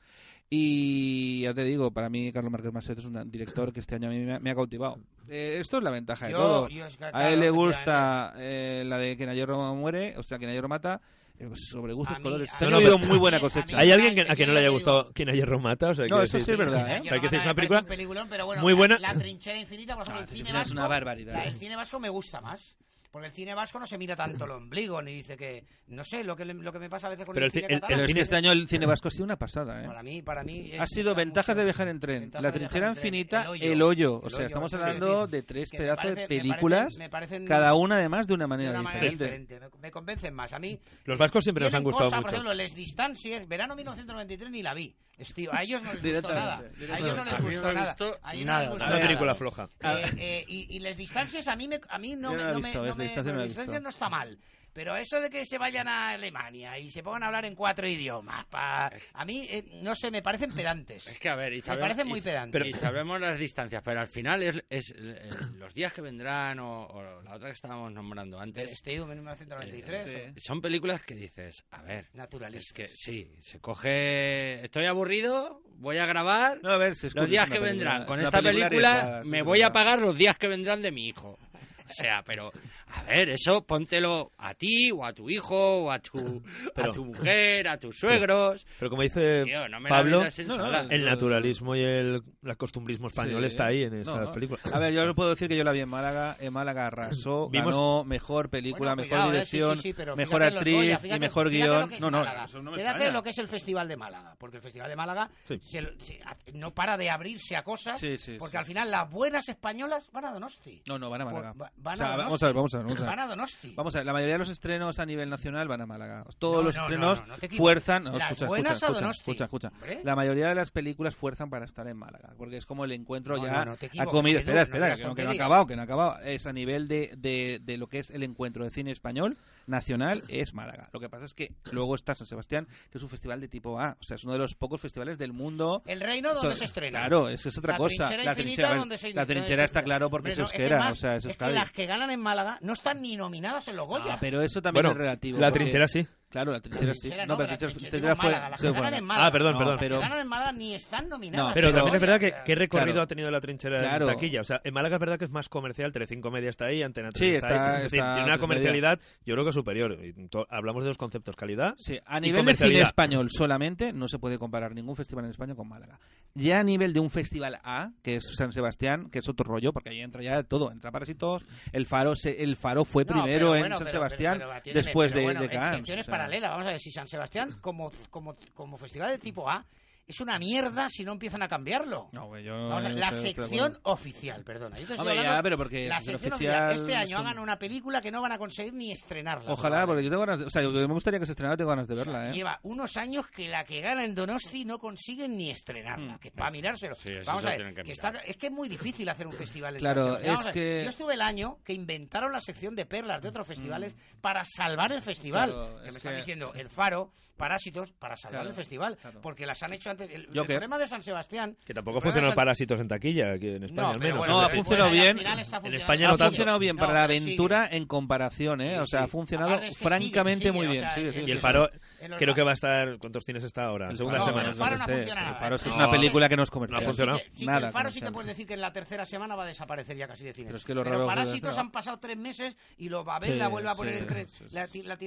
Y ya te digo, para mí Carlos Márquez Maset es un director que este año a mí me, ha cautivado. Eh, esto es la ventaja de yo, todo. Yo a él le gusta eh, la de que Nayor muere, o sea, que Nayor mata. Eh, pues sobre gustos, mí, colores. Te no, muy buena cosecha. ¿Hay alguien que, a quien no le haya gustado quien ayer mata? O sea, no, eso sí es verdad. ¿eh? O sea, que es una película un bueno, muy buena. La, la, trinchera infinita, por ejemplo, no, el ah, cine vasco. Es una barbaridad. La, el ¿eh? cine vasco me gusta más. Por el cine vasco no se mira tanto el ombligo, ni dice que. No sé, lo que, lo que me pasa a veces con el, cine el, catalán. El, el cine este año, el cine vasco ha sido una pasada, ¿eh? Para mí, para mí. Ha sido ventajas de viajar en tren. La trinchera infinita, el hoyo. o sea, estamos hablando de tres pedazos parece, de películas, cada una además de una manera, diferente. Me, convencen más. A mí. Los vascos siempre nos han gustado cosa, mucho. Por ejemplo, Les Distancies, verano 1993 ni la vi. Tío, a ellos no les gustó nada. A ellos no les gustó nada. Nada, no les gustó una película floja. Eh, eh y, y las distancias a mí, me, a mí no, me, no, me, no, me, no está mal. Pero eso de que se vayan a Alemania y se pongan a hablar en cuatro idiomas, pa... a mí, eh, no sé, me parecen pedantes. Es que, a ver, y sabemos, me parecen muy pedantes. Pero, sabemos las distancias, pero al final es, eh, los días que vendrán o, la otra que estábamos nombrando antes. Steve, 1993. Eh. Son películas que dices, a ver. Naturalistas. Es que sí, se coge. Estoy aburrido, voy a grabar. No, a ver, los días que vendrán. Con esta película me voy a pagar los días que vendrán de mi hijo. O sea, pero, a ver, eso póntelo a ti, o a tu hijo, o a tu, a tu mujer, a tus suegros. Pero, como dice Pablo, el naturalismo y el, el costumbrismo español está ahí en esas películas. A ver, yo no puedo decir que yo la vi en Málaga. En Málaga arrasó, ¿Vimos? mejor película, mejor eh, dirección, mejor actriz y mejor guion. No, no, no Quédate lo que es el Festival de Málaga, porque el Festival de Málaga se, se, no para de abrirse a cosas, porque al final las buenas españolas van a Donosti. No, no, van a Málaga vamos a ver, vamos a ver. Vamos a, ver. La mayoría de los estrenos a nivel nacional van a Málaga. Todos los estrenos fuerzan... Las escucha, escucha. Escucha, escucha. La mayoría de las películas fuerzan para estar en Málaga, porque es como el encuentro ya ha comido... Espera, espera, que, que no ha acabado, que no ha acabado. Es a nivel de, de, de lo que es el encuentro de cine español nacional es Málaga. Lo que pasa es que luego está San Sebastián, que es un festival de tipo A. O sea, es uno de los pocos festivales del mundo. El reino donde Entonces, se estrena. Claro, eso es otra la cosa. Trinchera la trinchera, donde se la trinchera está claro porque pero es euskera. Es que más, o sea, es es que las que ganan en Málaga no están ni nominadas en los Goya. Ah, pero eso también bueno, es relativo. La porque... trinchera sí. Claro, la trinchera, sí. No, pero la trinchera, fue. Ah, perdón, perdón. Pero... en Málaga ni están nominadas. pero, también es verdad que qué recorrido ha tenido la trinchera en taquilla. O sea, en Málaga es verdad que es más comercial. Telecinco Media está ahí, Antena 3 sí, está, ahí. tiene una comercialidad, yo creo que superior. Hablamos de dos conceptos, calidad. Sí, a nivel de español solamente no se puede comparar ningún festival en España con Málaga. Ya a nivel de un festival A, que es San Sebastián, que es otro rollo, porque ahí entra ya todo, entra Parásitos. El Faro, el faro fue primero en San Sebastián, después de, de paralela, vamos a ver, si San Sebastián como, como, como festival de tipo A es una mierda si no empiezan a cambiarlo. No, yo, Vamos a ver, la sección oficial, perdona. Yo ya, pero porque la sección oficial, este año hagan una película que no van a conseguir ni estrenarla. Ojalá, porque yo tengo ganas, de, o sea, yo, me gustaría que se estrenara, tengo ganas de verla. ¿eh? Lleva unos años que la que gana en Donosti no consiguen ni estrenarla, mm. que para mirárselo. Sí, Vamos a ver, es que es muy difícil hacer un festival. En claro, es que... Yo estuve el año que inventaron la sección de perlas de otros mm. festivales para salvar el festival. Que me están diciendo, el Faro Parásitos para salvar claro, el festival, claro. porque las han hecho antes. El, el problema de San Sebastián. Que tampoco funcionó San... Parásitos en taquilla, aquí en España no, al menos. Bueno, no, ha funcionado bien. En España no ha funcionado bien para la aventura en comparación, ¿eh? o sea, ha funcionado francamente muy bien. Y el faro, creo que va a estar. ¿Cuántos cines está ahora? En Segunda semana. El faro no. El faro es una película que no es comercial. No ha funcionado. Nada. El faro sí te puedes decir que en la tercera semana va a desaparecer ya casi de cine. Pero, es que Pero Parásitos han pasado tres meses y lo Babel sí, la vuelve a poner sí, en tres.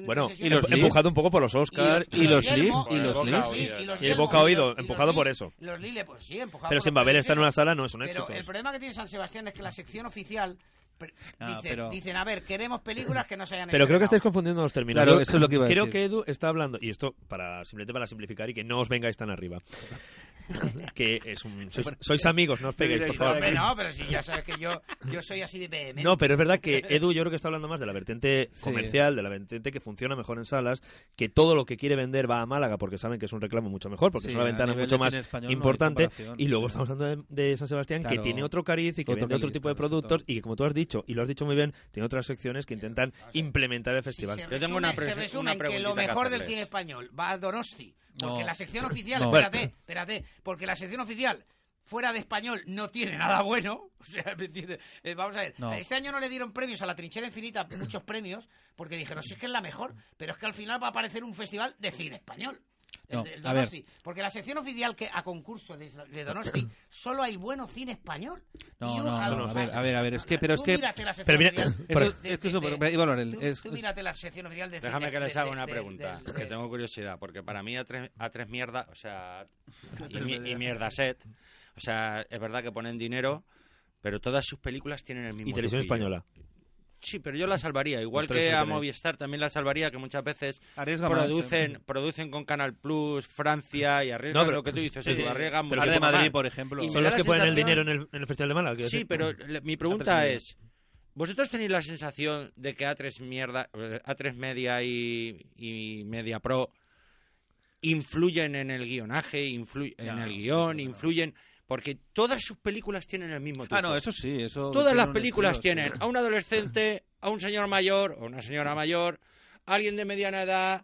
Bueno, y los, empujado un poco por los Oscars y los Leeds y los Leeds y el boca oído empujado por eso. Los Lille pues sí, empujado. Pero sin Babel está en una sala no es un éxito. El ¿eh? problema que tiene San Sebastián es que la sección oficial no, ah, dicen, dicen, a ver, queremos películas que no se hayan Pero creo que estáis confundiendo los términos. Claro, eso es lo que iba a creo que Edu está hablando, y esto para simplemente para simplificar y que no os vengáis tan arriba. que es un... Sois, amigos, no os peguéis, por favor. No, pero si ya sabes que yo, soy así de vehemente. No, pero es verdad que Edu yo creo que está hablando más de la vertiente comercial, de la vertiente que funciona mejor en salas, que todo lo que quiere vender va a Málaga porque saben que es un reclamo mucho mejor, porque es una ventana mucho más importante. Y luego estamos hablando de, San Sebastián, que tiene otro cariz y que otro vende otro tipo de productos y que, como tú has dicho, y lo has dicho muy bien, tiene otras secciones que intentan implementar el festival. Resume, Yo tengo una, que lo mejor del cine español va a Donosti porque la sección oficial, espérate, espérate, porque la sección oficial fuera de español no tiene nada bueno. O sea, eh, vamos a ver. No. Este año no le dieron premios a la trinchera infinita, muchos premios, porque dijeron, sí es que es la mejor, pero es que al final va a aparecer un festival de cine español. No, el, el Donosti. Porque la sección oficial que a concurso de, de Donosti solo hay bueno cine español. No, y no, no, a ver, a ver, a ver, es que, pero es que. Pero mira, es que Tú mírate la sección oficial de Déjame que les haga una pregunta, que tengo curiosidad, porque para mí A3, A3 Mierda, o sea, y, y Mierda Set, o sea, es verdad que ponen dinero, pero todas sus películas tienen el mismo. Y televisión española. Sí, pero yo la salvaría, igual que, a Movistar también la salvaría, que muchas veces producen ¿eh? producen con Canal Plus, Francia y arriesgan no, pero, lo que tú dices, sí, de Madrid, por ejemplo. ¿Y ¿Son los que ponen el dinero en el, Festival de Málaga? Sí, pero mi pregunta es, ¿vosotros tenéis la sensación de que A3, eh, A3 Media y, Media Pro influyen en el guionaje, influ en el guion, influyen... Porque todas sus películas tienen el mismo truco. Ah, no, eso sí, eso. Todas las películas tienen a un adolescente, a un señor mayor o una señora mayor, alguien de mediana edad,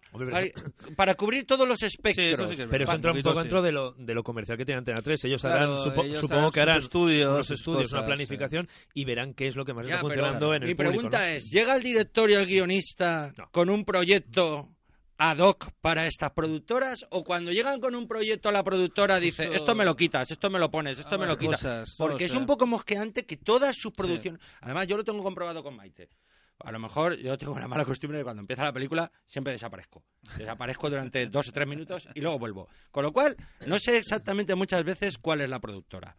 para cubrir todos los espectros. Pero eso entra un poco dentro de lo, de lo comercial que tiene Antena 3. Ellos, harán, supongo que harán estudios, estudios, una planificación y verán qué es lo que más ya, está funcionando en el Mi pregunta es, ¿llega el director y el guionista con un proyecto ad hoc para estas productoras o cuando llegan con un proyecto a la productora dice, esto me lo quitas, esto me lo pones, esto me lo quitas? cosas, Porque es un poco mosqueante que todas sus producciones... Además, yo lo tengo comprobado con Maite. A lo mejor yo tengo una mala costumbre de cuando empieza la película siempre desaparezco. Desaparezco durante dos o tres minutos y luego vuelvo. Con lo cual, no sé exactamente muchas veces cuál es la productora.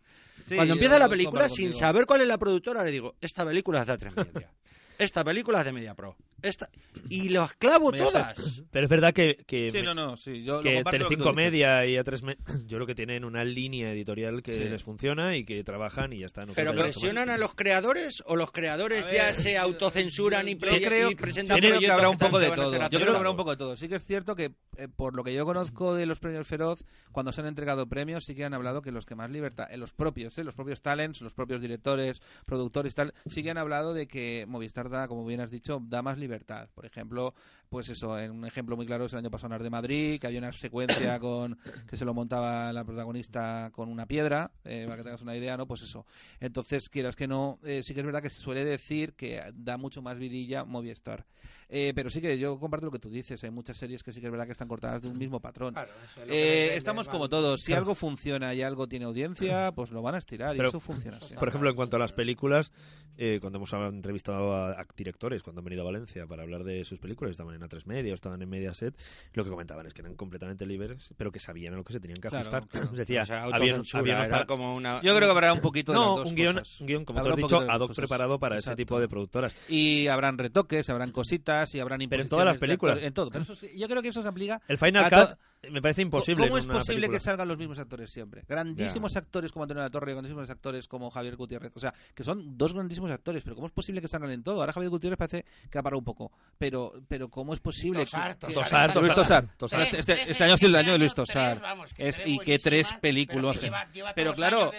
Sí, Cuando empieza la película, sin contigo. saber cuál es la productora, le digo, esta película es de A3 Media. Esta película es de Media Pro. Esta... Y las clavo todas. Pero es verdad que, que, Sí, no, no, sí. Yo que Telecinco. Media y A3 Me- yo creo que tienen una línea editorial que Sí. les funciona y que trabajan y ya está. no ¿Pero presionan a los creadores o los creadores ver, ya se autocensuran y, Yo creo, y presentan yo creo que habrá un poco de todo. Yo creo que habrá un poco de todo. Sí que es cierto que, eh, por lo que yo conozco de los premios Feroz, cuando se han entregado premios, sí que han hablado que los que más libertad, eh, los propios, eh, los propios talents, los propios directores, productores, tal, sí que han hablado de que Movistar da, como bien has dicho, da más libertad. Por ejemplo, pues eso, en un ejemplo muy claro es el año pasado en de Madrid, que había una secuencia con que se lo montaba la protagonista con una piedra, eh, para que tengas una idea, ¿no? Pues eso. Entonces, quieras que no, eh, sí que es verdad que se suele decir que da mucho más vidilla Movistar. Eh, pero sí que yo comparto lo que tú dices, hay muchas series que sí que es verdad que están cortadas de un mismo patrón. Claro, eso es Eh, estamos como todos, si Claro. algo funciona y algo tiene audiencia, pues lo van a estirar y eso funciona. Por ejemplo, en cuanto a las películas, eh, cuando hemos entrevistado a, a directores, cuando han venido a Valencia para hablar de sus películas, estaban en A3 Media o estaban en Mediaset, lo que comentaban es que eran completamente libres, pero que sabían a lo que se tenían que Claro, ajustar. claro. Es decir, O sea, había, había era como una... Yo creo que habrá un poquito de las no, dos un guion, cosas. un guion, como tú Habrá has un dicho, las ad hoc preparado para Exacto. ese tipo de productoras. Y habrán retoques, habrán cositas y habrán Pero en todas las películas. En todo. Pero eso yo creo que eso se aplica El Final a Cut to- me parece imposible. ¿Cómo en es una posible película. que salgan los mismos actores siempre? Grandísimos actores como Antonio de la Torre, grandísimos actores como Javier Gutiérrez. O sea, que son dos grandísimos actores, pero ¿cómo es posible que salgan en todo? Ahora Javier Gutiérrez parece que ha parado un poco. Pero, pero ¿cómo es posible Tosar, que... Tosar, Tosar, Luis Tosar. Tosar. Este, este- Tres, este año ha sido el año de Luis tres, Tosar. vamos, que Es- tres y que tres películas. pero que lleva- lleva Pero los claro,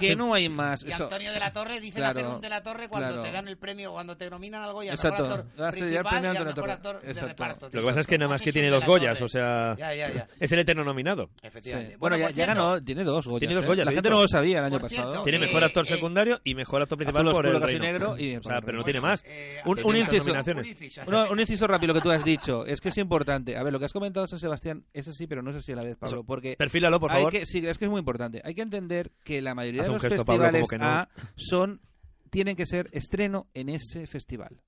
que no hay más. Y Eso- Antonio de la Torre dice Claro, hacer un de la Torre cuando claro. te dan el premio, cuando te nominan al Goya, Exacto. mejor actor Va a ser ya el principal premio y al Antonio de la mejor Torre. actor de reparto. Lo que pasa es que nada más Has que tiene la Goyas, o sea, Ya, ya, ya. Es el eterno nominado. Efectivamente. Sí. Bueno, ya, por ya ganó, tiene dos Goyas. Tiene dos ¿eh? Goyas, La de gente hecho. no lo sabía el año Por pasado. cierto, Tiene Eh, mejor actor eh, secundario y mejor actor principal Azul por el Oscuro, Casi reino. Negro y- O sea, pero no tiene más. eh, Un- inciso. nominaciones. un inciso. Uno- un inciso rápido lo que tú has dicho. Es que es importante. A ver, lo que has comentado San Sebastián es así, pero no es así a la vez, Pablo. Porque Perfílalo, por hay favor. que, sí, es que es muy importante. Hay que entender que la mayoría Haz de un los gesto, Pablo, como festivales que no. A son tienen que ser estreno en ese festival.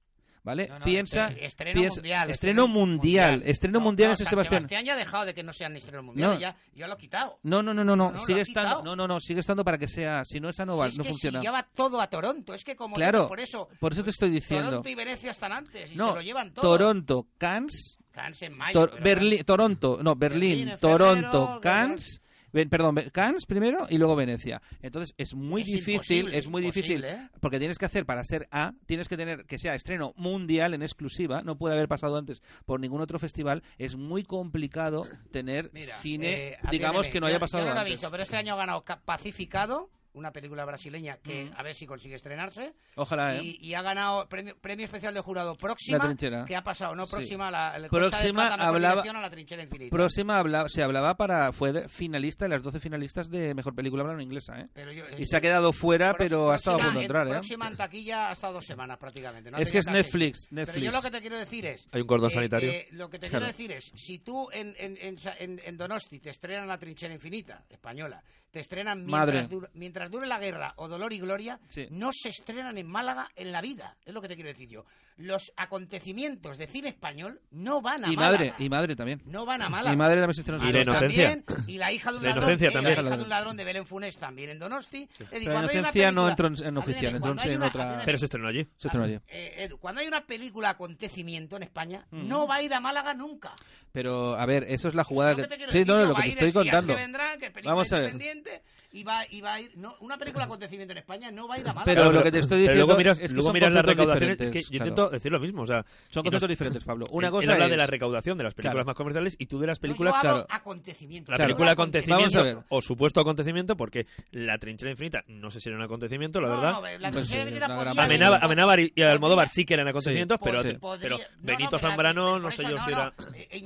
¿Vale? No, no, Piensa, estre- estreno piensa- mundial. estreno mundial, estreno No, mundial en San Sebastián. Sebastián ya ha dejado de que no sean estrenos mundiales, No. ya, ya lo ha quitado. No, no, no, no, no, sigue estando, no, no, no, sigue estando para que sea, si no esa no va, Si es no que funciona. Si lleva todo a Toronto, es que como Claro, digo, por eso por eso te estoy diciendo. Toronto y Venecia están antes y No, se lo llevan todo. Toronto, Cannes, Cannes en mayo, Tor- Berlín, Toronto, no, Berlín, Berlín Toronto, febrero, Cannes, perdón, Cannes primero y luego Venecia. Entonces es muy Es difícil, es muy difícil, ¿eh? porque tienes que hacer para ser A, tienes que tener que sea estreno mundial en exclusiva, no puede haber pasado antes por ningún otro festival, es muy complicado tener Mira, cine, eh, digamos que no haya pasado yo no lo he antes. visto, pero este año ha ganado Ca- Pacificado, una película brasileña que Mm. a ver si consigue estrenarse. Ojalá, ¿eh? Y, y ha ganado premio, premio especial de jurado La próxima. trinchera. que ha pasado? No, Sí. próxima. La, el Próxima Plata, hablaba- a la trinchera infinita. Próxima se hablaba para fue finalista de las 12 finalistas de mejor película hablando inglesa, ¿eh? Pero yo- Y se ha quedado fuera, pero ha estado a próxima- punto de entrar, en- ¿eh? Próxima en taquilla ha estado dos semanas prácticamente. no Es que es casi. Netflix, Pero Netflix. yo lo que te quiero decir es... Hay un cordón eh, sanitario. eh, lo que te Claro. quiero decir es, si tú en, en, en- en Donosti te estrenan La trinchera infinita, española, te estrenan mientras, dure, mientras dure la guerra o Dolor y Gloria, Sí. no se estrenan en Málaga en la vida. Es lo que te quiero decir yo. Los acontecimientos de cine español no van a Y Málaga. madre, y madre también. No van a Málaga. Y madre también se estrenó en Y la inocencia. También, y la hija de un La ladrón, eh, también. la hija de un ladrón de Belén Funés también en Donosti. Decir, Pero la cuando hay una inocencia no película- entró en- en oficial, entró en una- otra- Pero se estrenó allí. Se estrenó allí. eh, Edu, cuando hay una película acontecimiento en España, Mm. no va a ir a Málaga nunca. Pero, a ver, eso es la jugada que... que Sí, decir no, yo, lo que te estoy contando. que vendrán, que Vamos a ver. independiente, y va, y va a ir... No no, una película acontecimiento en España no va a ir a Málaga. Pero lo que te estoy diciendo luego miras, es que luego miras las recaudaciones. Es que yo intento decir lo mismo. O sea, Son conceptos nos- diferentes, Pablo. Una él- cosa él habla es... de la recaudación de las películas Claro. más comerciales y tú de las No, películas. yo hablo claro. acontecimiento. La Claro. película Vamos a acontecimiento ver. o supuesto acontecimiento, porque La Trinchera Infinita no sé si era un acontecimiento, la No, verdad. no, la Pues trinchera sí, Amenábar, Amenábar y, y Almodóvar sí que eran acontecimientos, Sí, pero, sí. pero no, Benito no, Zambrano no sé yo si era eh,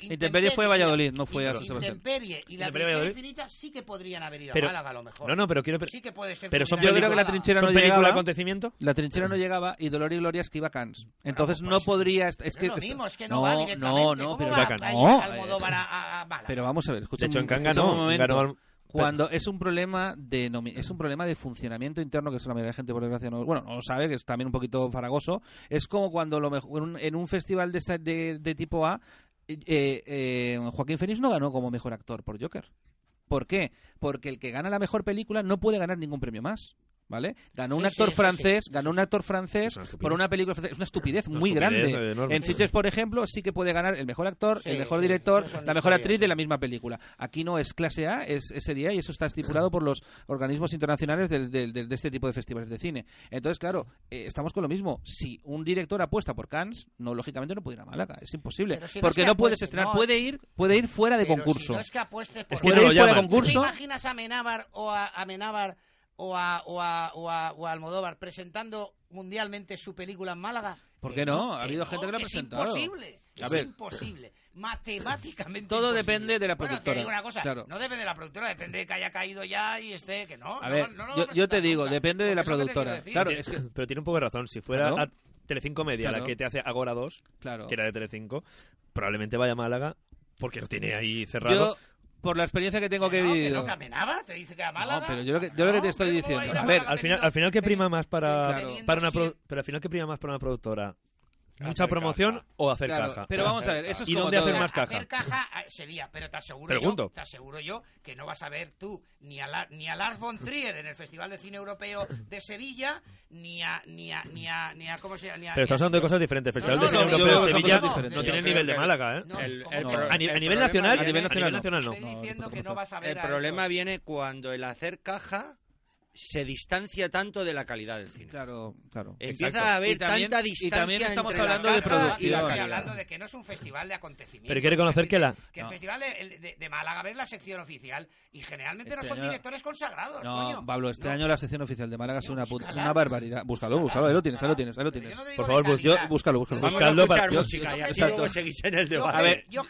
Intemperie fue Valladolid, no fue a Intemperie San Sebastián. Intemperie y la trinchera infinita sí que podrían haber ido a Málaga a lo mejor. No, no, pero quiero. Sí que puede ser. Pero son Yo creo que la trinchera ¿Son no llegaba. acontecimiento? La trinchera no llegaba y Dolor y Gloria es que Entonces no podría... Es que es lo mismo, es que no, no, va no, directamente. no, ¿Cómo pero va a a a, vamos a ver, escucha De hecho, un- en ganó. momento. ganó Cuando es un problema de es un problema de funcionamiento interno que eso la mayoría de gente por desgracia no bueno no lo sabe que es también un poquito faragoso es como cuando lo mejor en un, en un festival de, esa- de, de tipo A eh, eh, Joaquín Phoenix no ganó como mejor actor por Joker ¿por qué? porque el que gana la mejor película no puede ganar ningún premio más ¿Vale? Ganó un Sí, sí, actor francés, ganó un actor francés una por una película francesa. Es una estupidez Una muy estupidez, grande. enorme. En Sitges, por ejemplo, sí que puede ganar el mejor actor, Sí, el mejor director, la mejor actriz de la misma película. Aquí no es clase A, es ese día y eso está estipulado por los organismos internacionales del- del- del- de, este tipo de festivales de cine. Entonces, claro, eh, estamos con lo mismo. Si un director apuesta por Cannes, no lógicamente no puede ir a Málaga, es imposible. No porque es que no puedes apueste, estrenar, no. puede ir, puede ir fuera de Pero concurso. Si no es que apueste por Es que no puede lo ir fuera de llaman. ¿Tú concurso. ¿Te imaginas a Amenábar o a, a Amenábar o a, o, a, o, a, o a Almodóvar presentando mundialmente su película en Málaga? ¿Por qué no? Ha habido gente que lo ha es presentado. imposible. A es ver. imposible. Matemáticamente Todo imposible. depende de la Bueno, te productora, digo una cosa, claro. no depende de la productora, depende de que haya caído ya y esté, que no. A no, ver, no lo yo, yo te digo, nunca. depende de la es productora. Claro, es que, Pero tiene un poco de razón. Si fuera Claro. a Telecinco Media Claro. la que te hace Agora 2, claro. que era de Telecinco, probablemente vaya a Málaga porque lo tiene ahí cerrado. Yo, por la experiencia que tengo que no, que vivido. no, que Amenábar te dice que a Málaga. No, pero yo lo que- yo lo que te estoy pero ¿cómo va diciendo. A Málaga ver, al final, al final que prima más para, para una pero al final que prima más para una productora, mucha Hacer promoción caja. o hacer Claro, caja. pero vamos a ver, eso es ¿Y como dónde todo. hacer más caja? Hacer caja ah, sería, pero te aseguro Pregunto. yo, te aseguro yo que no vas a ver tú ni a, la- ni a Lars von Trier en el Festival de Cine Europeo de Sevilla, ni a ni a ni a, ni a ¿cómo se llama? Ni a- Pero estamos hablando de cosas diferentes. El No, Festival no, de Cine no, Europeo de Sevilla no tiene el nivel de Málaga, ¿eh? No, El- ¿cómo el que pro- no? A, ni- a el nivel nacional, a nivel nacional no. no. Estoy No, diciendo no, que no, no vas a ver El problema viene cuando el hacer caja se distancia tanto de la calidad del cine. Claro, claro. Empieza Exacto. a haber Y también- tanta y distancia también estamos entre la hablando de caja y la producción. Estoy hablando de que no es un festival de acontecimientos. Pero hay que reconocer El que la- Que el No. festival de, de- de Málaga ves la sección oficial y generalmente no Este son año- directores consagrados, No, coño. Pablo, este No. año la sección oficial de Málaga es una, puta- una barbaridad. Búscalo, búscalo, ahí lo tienes, ahí lo tienes, ahí lo tienes. no Por favor, búscalo, búscalo. A para- música y así luego seguís en el debate. A ver. yo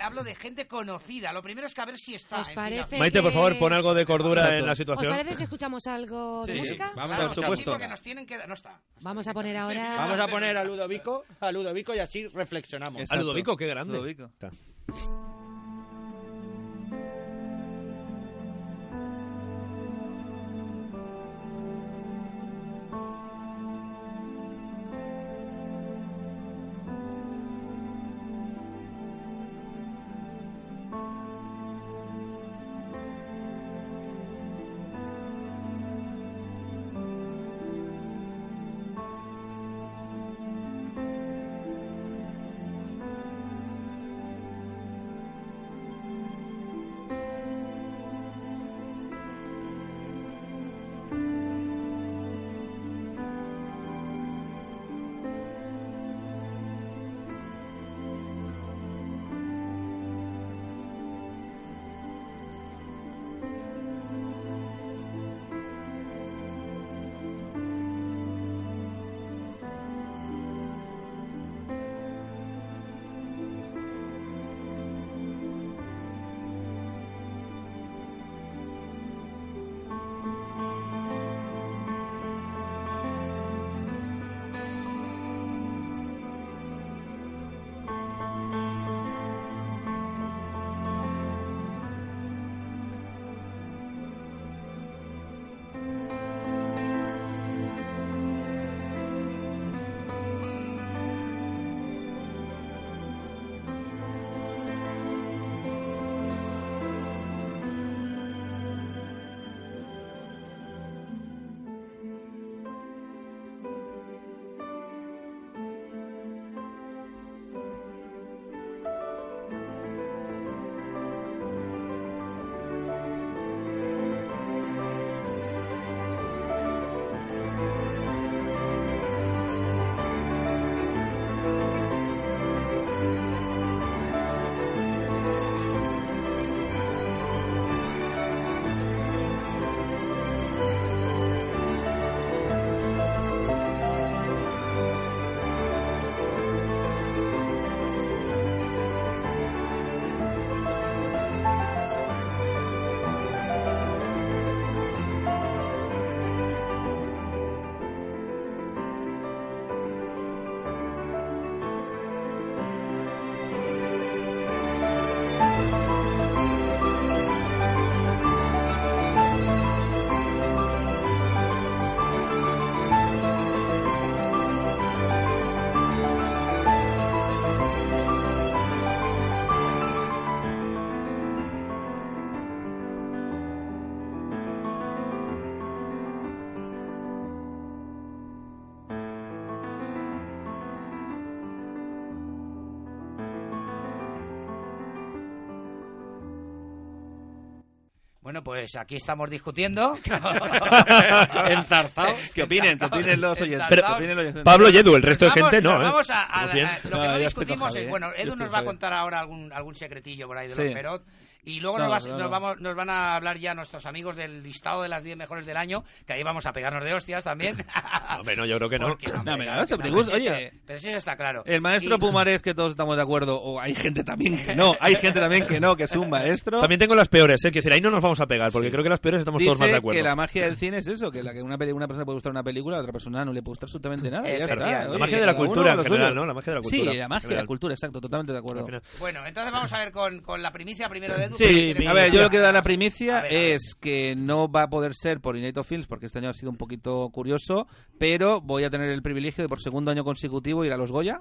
hablo de gente conocida. Lo primero es que a ver si está. ¿Os Maite, por que- favor, pon algo de cordura en la ¿Os situación. parece si escuchamos algo de Sí, música? vamos, Claro, por sí, supuesto. porque nos tienen que... No está. Vamos a poner ahora... Vamos a poner a Ludovico, a Ludovico y así reflexionamos. Exacto. A Ludovico, qué grande. Ludovico. Está. Bueno, pues aquí estamos discutiendo. Enzarzado. Que opinen, que opinen los oyentes. Pero- que opinen los oyentes. Pablo y Edu, el resto de gente no. ¿eh? Vamos a, lo que No, discutimos es, bueno. Edu nos va a con contar ahora algún, algún secretillo por ahí de Sí. los Perot. Y luego No, nos, vas- no, nos no. vamos, nos van a hablar ya nuestros amigos del listado de las 10 mejores del año, que ahí vamos a pegarnos de hostias también. Hombre, no, yo creo que no. Porque, hombre, No, claro que pero oye. eso- Pero eso está claro. El maestro Y- Pumares que todos estamos de acuerdo, o hay gente también que no, hay gente también que no, que es un maestro. También tengo las peores, ¿eh? Quiero decir, ahí no nos vamos a pegar, porque creo que las peores estamos todos más de Dice acuerdo. que la magia del cine es eso, que la que una, una persona puede gustar una película, a otra persona no le puede gustar absolutamente nada. y ya está. Efectivamente. Oye, La magia de la cultura en general. ¿no? La magia de la cultura. Sí, la magia de la cultura, exacto, totalmente de acuerdo. Bueno, entonces vamos a ver con, con la primicia primero de Edu. Sí, a ver, yo lo que da la primicia ver, es que no va a poder ser por Inédito Films, porque este año ha sido un poquito curioso, pero voy a tener el privilegio de por segundo año consecutivo ir a los Goya.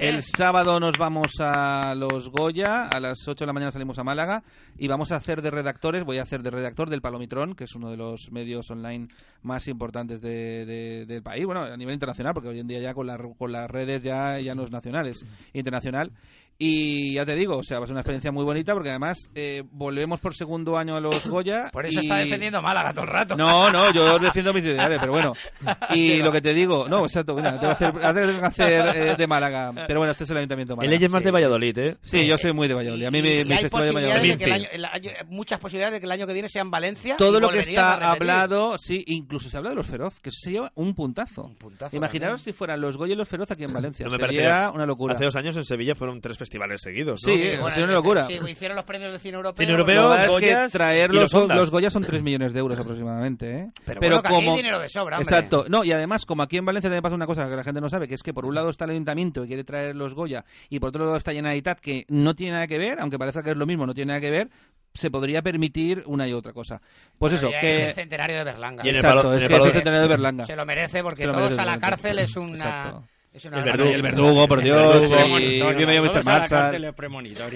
El sábado nos vamos a los Goya, a las 8 de la mañana salimos a Málaga y vamos a hacer de redactores, voy a hacer de redactor del Palomitrón, que es uno de los medios online más importantes de- de- del país, bueno, a nivel internacional, porque hoy en día ya con, la- con las redes ya, ya no es nacional, es internacional. Y ya te digo, o sea, va a ser una experiencia muy bonita porque además eh, volvemos por segundo año a los Goya. Por eso y- está defendiendo Málaga todo el rato. no, no, yo defiendo mis ideales, pero bueno. Y lo que te digo, no, exacto, mira, tengo que hacer, tengo que hacer eh, de Málaga. Pero bueno, este es el Ayuntamiento de El Málaga. ella es más de Valladolid, ¿eh? Sí, yo soy muy de Valladolid. A mí Y- me, y mi hay festival de Valladolid. que el año, el año- muchas posibilidades de que el año que viene sea en Valencia. Todo y lo que está hablado, sí, incluso se habla de los feroz, que eso sería un puntazo. Un puntazo Imaginaros también. si fueran los Goya y los feroz aquí en Valencia. No me sería una locura. Hace dos años en Sevilla fueron tres festivales seguidos, ¿no? Sí, bueno, sería una locura. Sí, hicieron los premios del cine europeo. Cine europeo, es Goyas que traer y los, los los Goya son 3 millones de euros aproximadamente. ¿eh? Pero bueno, que aquí hay dinero de sobra, hombre. Exacto. No, y además, como aquí en Valencia también pasa una cosa que la gente no sabe, que es que por un lado está el ayuntamiento que quiere traer los Goya y por otro lado está Generalitat que no tiene nada que ver, aunque parezca que es lo mismo, no tiene nada que ver, se podría permitir una y otra cosa. Pues Bueno, eso, es el centenario de Berlanga. Y en el Exacto, palo- en es el que es el centenario de Berlanga. Se lo merece porque Se lo todos merece, a la cárcel es una... Exacto. Es una El verdugo. El verdugo, por El Dios, verdugo, y Mr. Marshall,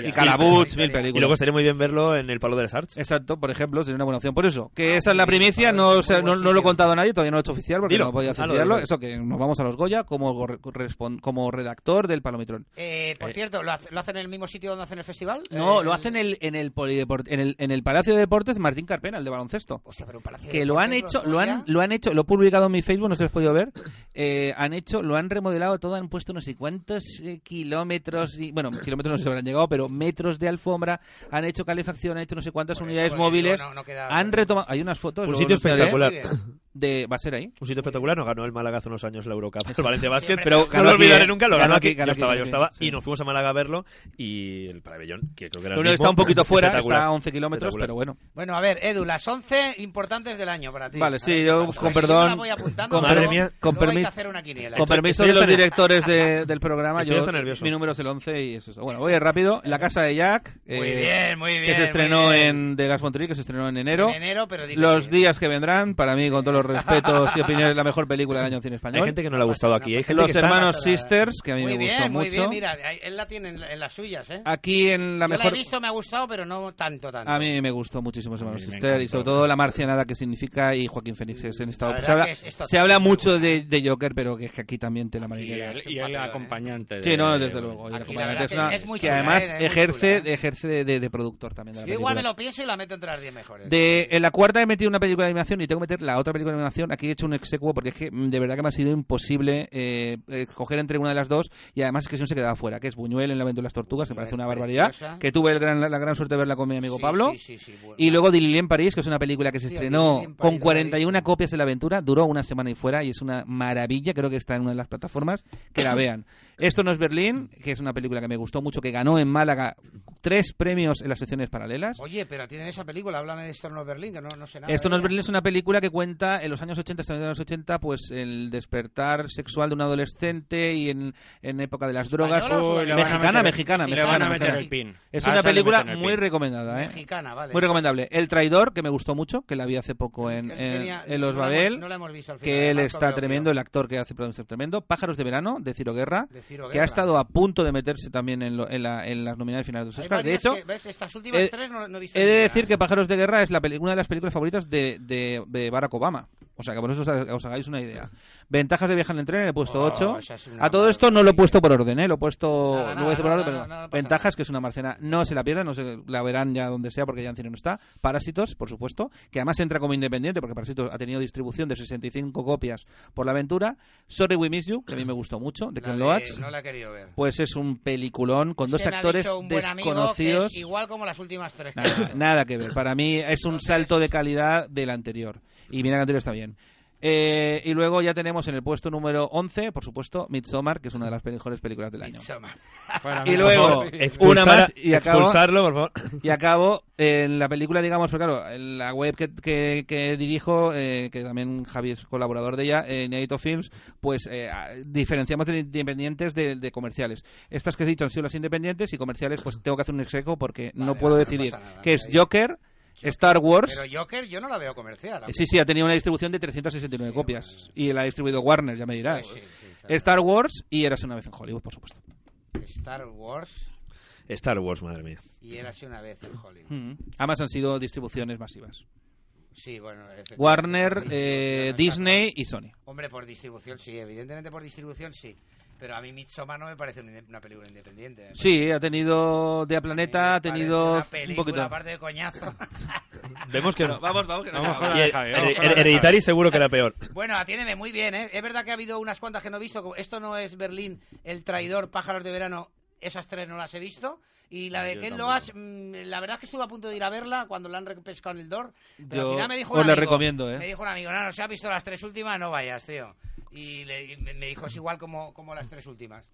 y Calabuch, mil Y películas. luego estaría muy bien verlo en el Palo de las Arts. Exacto, por ejemplo, sería una buena opción. Por eso, que Ah, esa es la primicia, no, se- no, no lo he contado a nadie, todavía no lo he hecho oficial porque Dilo. no podía lo oficiarlo. Eso, que nos vamos a los Goya como, como redactor del Palomitrón. Eh, por Eh. cierto, ¿lo, hace- lo hacen en el mismo sitio donde hacen el festival? No, Eh, lo hacen en el, en el, polideport- en el, en el Palacio de Deportes Martín Carpena, el de baloncesto. Hostia, pero un palacio de Que lo han hecho, los lo han, lo han hecho, lo he publicado en mi Facebook, no sé si lo has podido ver. Eh, han hecho, lo han remodelado todo, han puesto no sé cuántos eh, kilómetros, y, bueno, kilómetros no sé si habrán llegado, pero metros de alfombra, han hecho calefacción, han hecho no sé cuántas Por eso, unidades móviles, no- no queda- han retomado, hay unas fotos. Un sitio espectacular. Muy. De, va a ser ahí. Un sitio espectacular, nos ganó el Málaga hace unos años la Eurocup, el Valencia Basket, pero ganó no lo olvidaré nunca, lo Ganó aquí, yo estaba, yo estaba, sí. y nos fuimos a Málaga a verlo, y el pabellón, que creo que era el mismo, está un poquito fuera, está a 11 kilómetros, pero bueno. Bueno, a ver, Edu, las 11 importantes del año para ti. Vale, sí, ver, yo, pues, con perdón, con con permiso- Estoy- estoy de los directores de- del programa, Estoy yo, hasta nervioso. mi número es el 11 y es eso. Bueno, voy rápido. La casa de Jack, Muy eh, bien, muy bien. que se muy estrenó en de Gas que se estrenó en enero. En enero, pero Los días que vendrán, para mí, con todos los respetos y opiniones, la mejor película del año en cine español. Hay gente que no le ha gustado aquí, hay gente Los que hermanos. Sisters, que a mí Muy me bien, gustó muy mucho. bien, mira, él la tiene en, en las suyas, ¿eh? Aquí en la Yo la mejor... he visto, me ha gustado, pero no tanto, tanto. A mí me gustó muchísimo mí Hermanos Sisters y sobre todo la marcianada que significa y Joaquín Fénix es en estado. La Se habla, es- se mucho de, de Joker, pero que es que aquí también te la el, y el acompañante. de- Sí, no, desde luego. el la acompañante es que una- es muy que chula, además ¿eh? Es ejerce, chula, ¿eh? ejerce de, productor también de la Yo igual me lo pienso y la meto entre las 10 mejores. De, en la cuarta he metido una película de animación y tengo que meter la otra película animación. Aquí he hecho un execuo porque es que mm, de verdad que me ha sido imposible eh, escoger entre una de las dos y además es que si no se quedaba fuera, que es Buñuel en la aventura de las tortugas, que parece una barbaridad, Preciosa. que tuve el gran- la, gran suerte de verla con mi amigo Sí, Pablo. sí, sí, sí, bueno. Y luego Dilili en París, que es una película que se estrenó París, con la he 41 visto. copias de la aventura, duró una semana y fuera y es una maravilla, creo que está en una de las plataformas, que la vean. Esto no es Berlín, que es una película que me gustó mucho, que ganó en Málaga tres premios en las secciones paralelas. Oye, pero tienen esa película, háblame de Esto no es Berlín, que no, no sé nada. No es ella. Berlín es una película que cuenta en los años 80, hasta los 80, pues el despertar sexual de un adolescente y en, en época de las drogas. ¿Española o Uy, le van a mexicana, mexicana, Le van a mexicana, meter mexicana. el pin. Es Ah, una película muy recomendada, ¿eh? Mexicana, vale. Muy recomendable. El traidor, que me gustó mucho, que la vi hace poco en, Los no la hemos- Babel, no la hemos visto al final, que él está tremendo, el actor que hace producción tremendo. Pájaros de verano, de Ciro Guerra, De Ciro que Guerra. ha estado a punto de meterse también en, lo- en, la- en las nominadas finales de los Oscars. De hecho, que- ¿ves? Estas últimas he- tres no, no he visto he de decir que Pájaros de Guerra es la una de las películas favoritas de, de- de Barack Obama. O sea, que por eso os, os hagáis una idea. Ventajas de viajar en tren, he puesto Oh, 8. esa es una A todo esto no lo he puesto por orden, ¿eh? Lo he puesto... Nada, lo por orden, nada, pero Ventajas, nada. que es una marciana. No se la pierdan, no se la verán ya donde sea porque ya en cine no está. Parásitos, por supuesto, que además entra como independiente porque Parásitos ha tenido distribución de 65 copias por la aventura. Sorry We Miss You, que a mí me gustó mucho, de Ken Loach. No la he querido ver. Pues es un peliculón con Es dos actores dicho desconocidos. es igual como las últimas tres. Nada, nada que ver. Para mí es un salto de calidad del anterior. Y mira que el anterior está bien. Eh, y luego ya tenemos en el puesto número 11, por supuesto, Midsommar, que es una de las mejores películas del año. Y luego, una más y acabo, expulsarlo, por favor. y acabo en la película, digamos, porque claro, en la web que, que, que dirijo, eh, que también Javi es colaborador de ella, en Edito Films, pues eh, diferenciamos de independientes de, de comerciales. Estas que he dicho han sido las independientes y comerciales, pues tengo que hacer un execo porque no puedo no decidir. que es ahí. Joker, Star Wars. Pero Joker yo no la veo comercial. Sí, sí, ha tenido una distribución de 369 copias. Y la ha distribuido Warner, ya me dirás. Sí, sí, sí, Star Wars y Eras una vez en Hollywood, por supuesto. Star Wars Star Wars, madre mía. y era así una vez en Hollywood. Mm. Además han sido distribuciones masivas. Sí, bueno. Warner, eh, Disney y Sony. Hombre, por distribución sí, evidentemente por distribución sí. Pero a mí Midsommar no me parece una, película independiente. Sí, ha tenido De a Planeta, ha tenido una un película, poquito. aparte de coñazo. Vemos que no. Vamos, vamos, que no Vamos acaba. con la de Javi, vamos Her- con la de Hereditary seguro que era peor. Bueno, atiéndeme muy bien, ¿eh? Es verdad que ha habido unas cuantas que no he visto. Esto no es Berlín, El Traidor, Pájaros de Verano. Esas tres no las he visto. Y la de Yo Ken. Loach, mm, la verdad es que estuve a punto de ir a verla cuando la han repescado en el DOR. Pero Yo al final me dijo os un la amigo, recomiendo, ¿eh? Me dijo un amigo, no, no, se ha visto las tres últimas, no vayas, tío. Y le- me dijo, es igual como, como las tres últimas.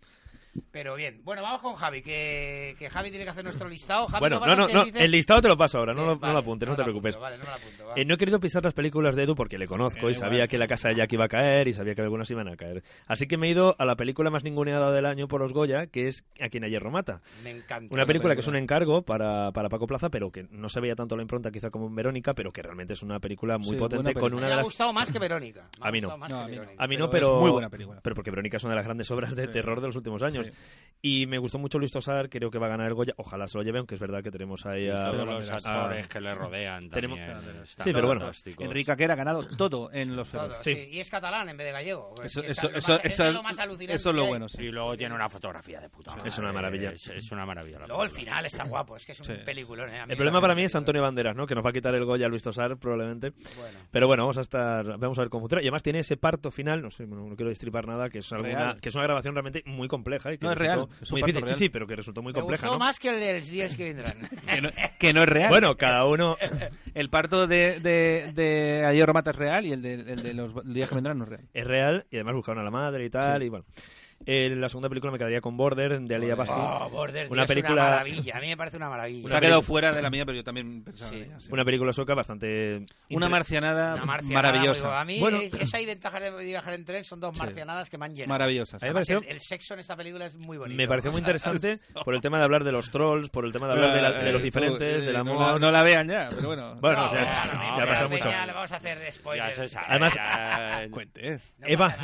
Pero bien. Bueno, vamos con Javi, que, que Javi tiene que hacer nuestro listado. Javi, Bueno, ¿lo no, no, no. dices? El listado te lo paso ahora, no, Bien, lo, no vale, lo apuntes, no, te lo preocupes. apunto, vale, no apunto, va. Eh, no he querido pisar las películas de Edu porque le conozco y sabía que la casa de Jack iba a caer y sabía que algunas iban a caer. Así que me he ido a la película más ninguneada del año por los Goya, que es A quien ayer mata. Me encanta. Una la película que es un encargo para, para Paco Plaza, pero que no se veía tanto la impronta quizá como en Verónica, pero que realmente es una película muy Sí, potente buena con película. una Me de ha las... gustado más que Verónica. Me ha A mí no. No, a mí no. Verónica. A mí no, Pero muy buena película. Pero porque Verónica es una de las grandes obras de Sí. terror de los últimos años. Sí. Y me gustó mucho Luis Tosar, creo que va a ganar el Goya. Ojalá se lo lleve, aunque es verdad que tenemos ahí a... Todos los actores que le rodean Tenemos- también. están Sí, pero bueno. Enrique Aquer ha ganado todo en los Todo. Sí. sí. Y es catalán en vez de gallego. Eso, Es eso, lo eso, más- eso, es lo más alucinante eso es lo bueno, sí. Y luego tiene una fotografía de puta madre. Es una maravilla. Es, es una maravilla. la Luego el final está guapo, es que es un Sí. peliculón. ¿eh? El problema para mí es. Antonio Banderas, ¿no? Que nos va a quitar el Goya a Luis Tosar, probablemente. Bueno. Pero bueno, vamos a estar, vamos a ver cómo funciona. Y además tiene ese parto final, no sé, no quiero destripar nada, que es alguna, que es una grabación realmente muy compleja y que No, es real, es muy difícil. real. Sí, sí, pero que resultó muy Me compleja, gustó ¿no? más que el de los días que vendrán. Que no, que no es real. Bueno, cada uno el parto de, de, de Ayer Romata es real y el de, el de los días que vendrán no es real. es real y además buscaron a la madre y tal y bueno. Eh, la segunda película me quedaría con Border de Alia Basi. Oh, Border, Una tío, película- Es una maravilla, a mí me parece una maravilla. Se ha quedado fuera de la mía, pero yo también pensaba Sí. en ella. sí. Una película sueca bastante Una marcianada Una maravillosa. buena. A mí Bueno. es- esa y ventaja de viajar en tren son dos Sí. marcianadas que me han llenado. Maravillosa. A mí me Además, pareció- el, el sexo en esta película es muy bonito. me pareció muy interesante por el tema de hablar de los trolls, por el tema de hablar de, la- de los Eh, diferentes, tú, eh, del no amor. la- No, la vean ya, pero bueno. Bueno, No, o sea, no, ya mucho. ya le vamos a hacer de Ya spoilers. se sabe, Además- Eva.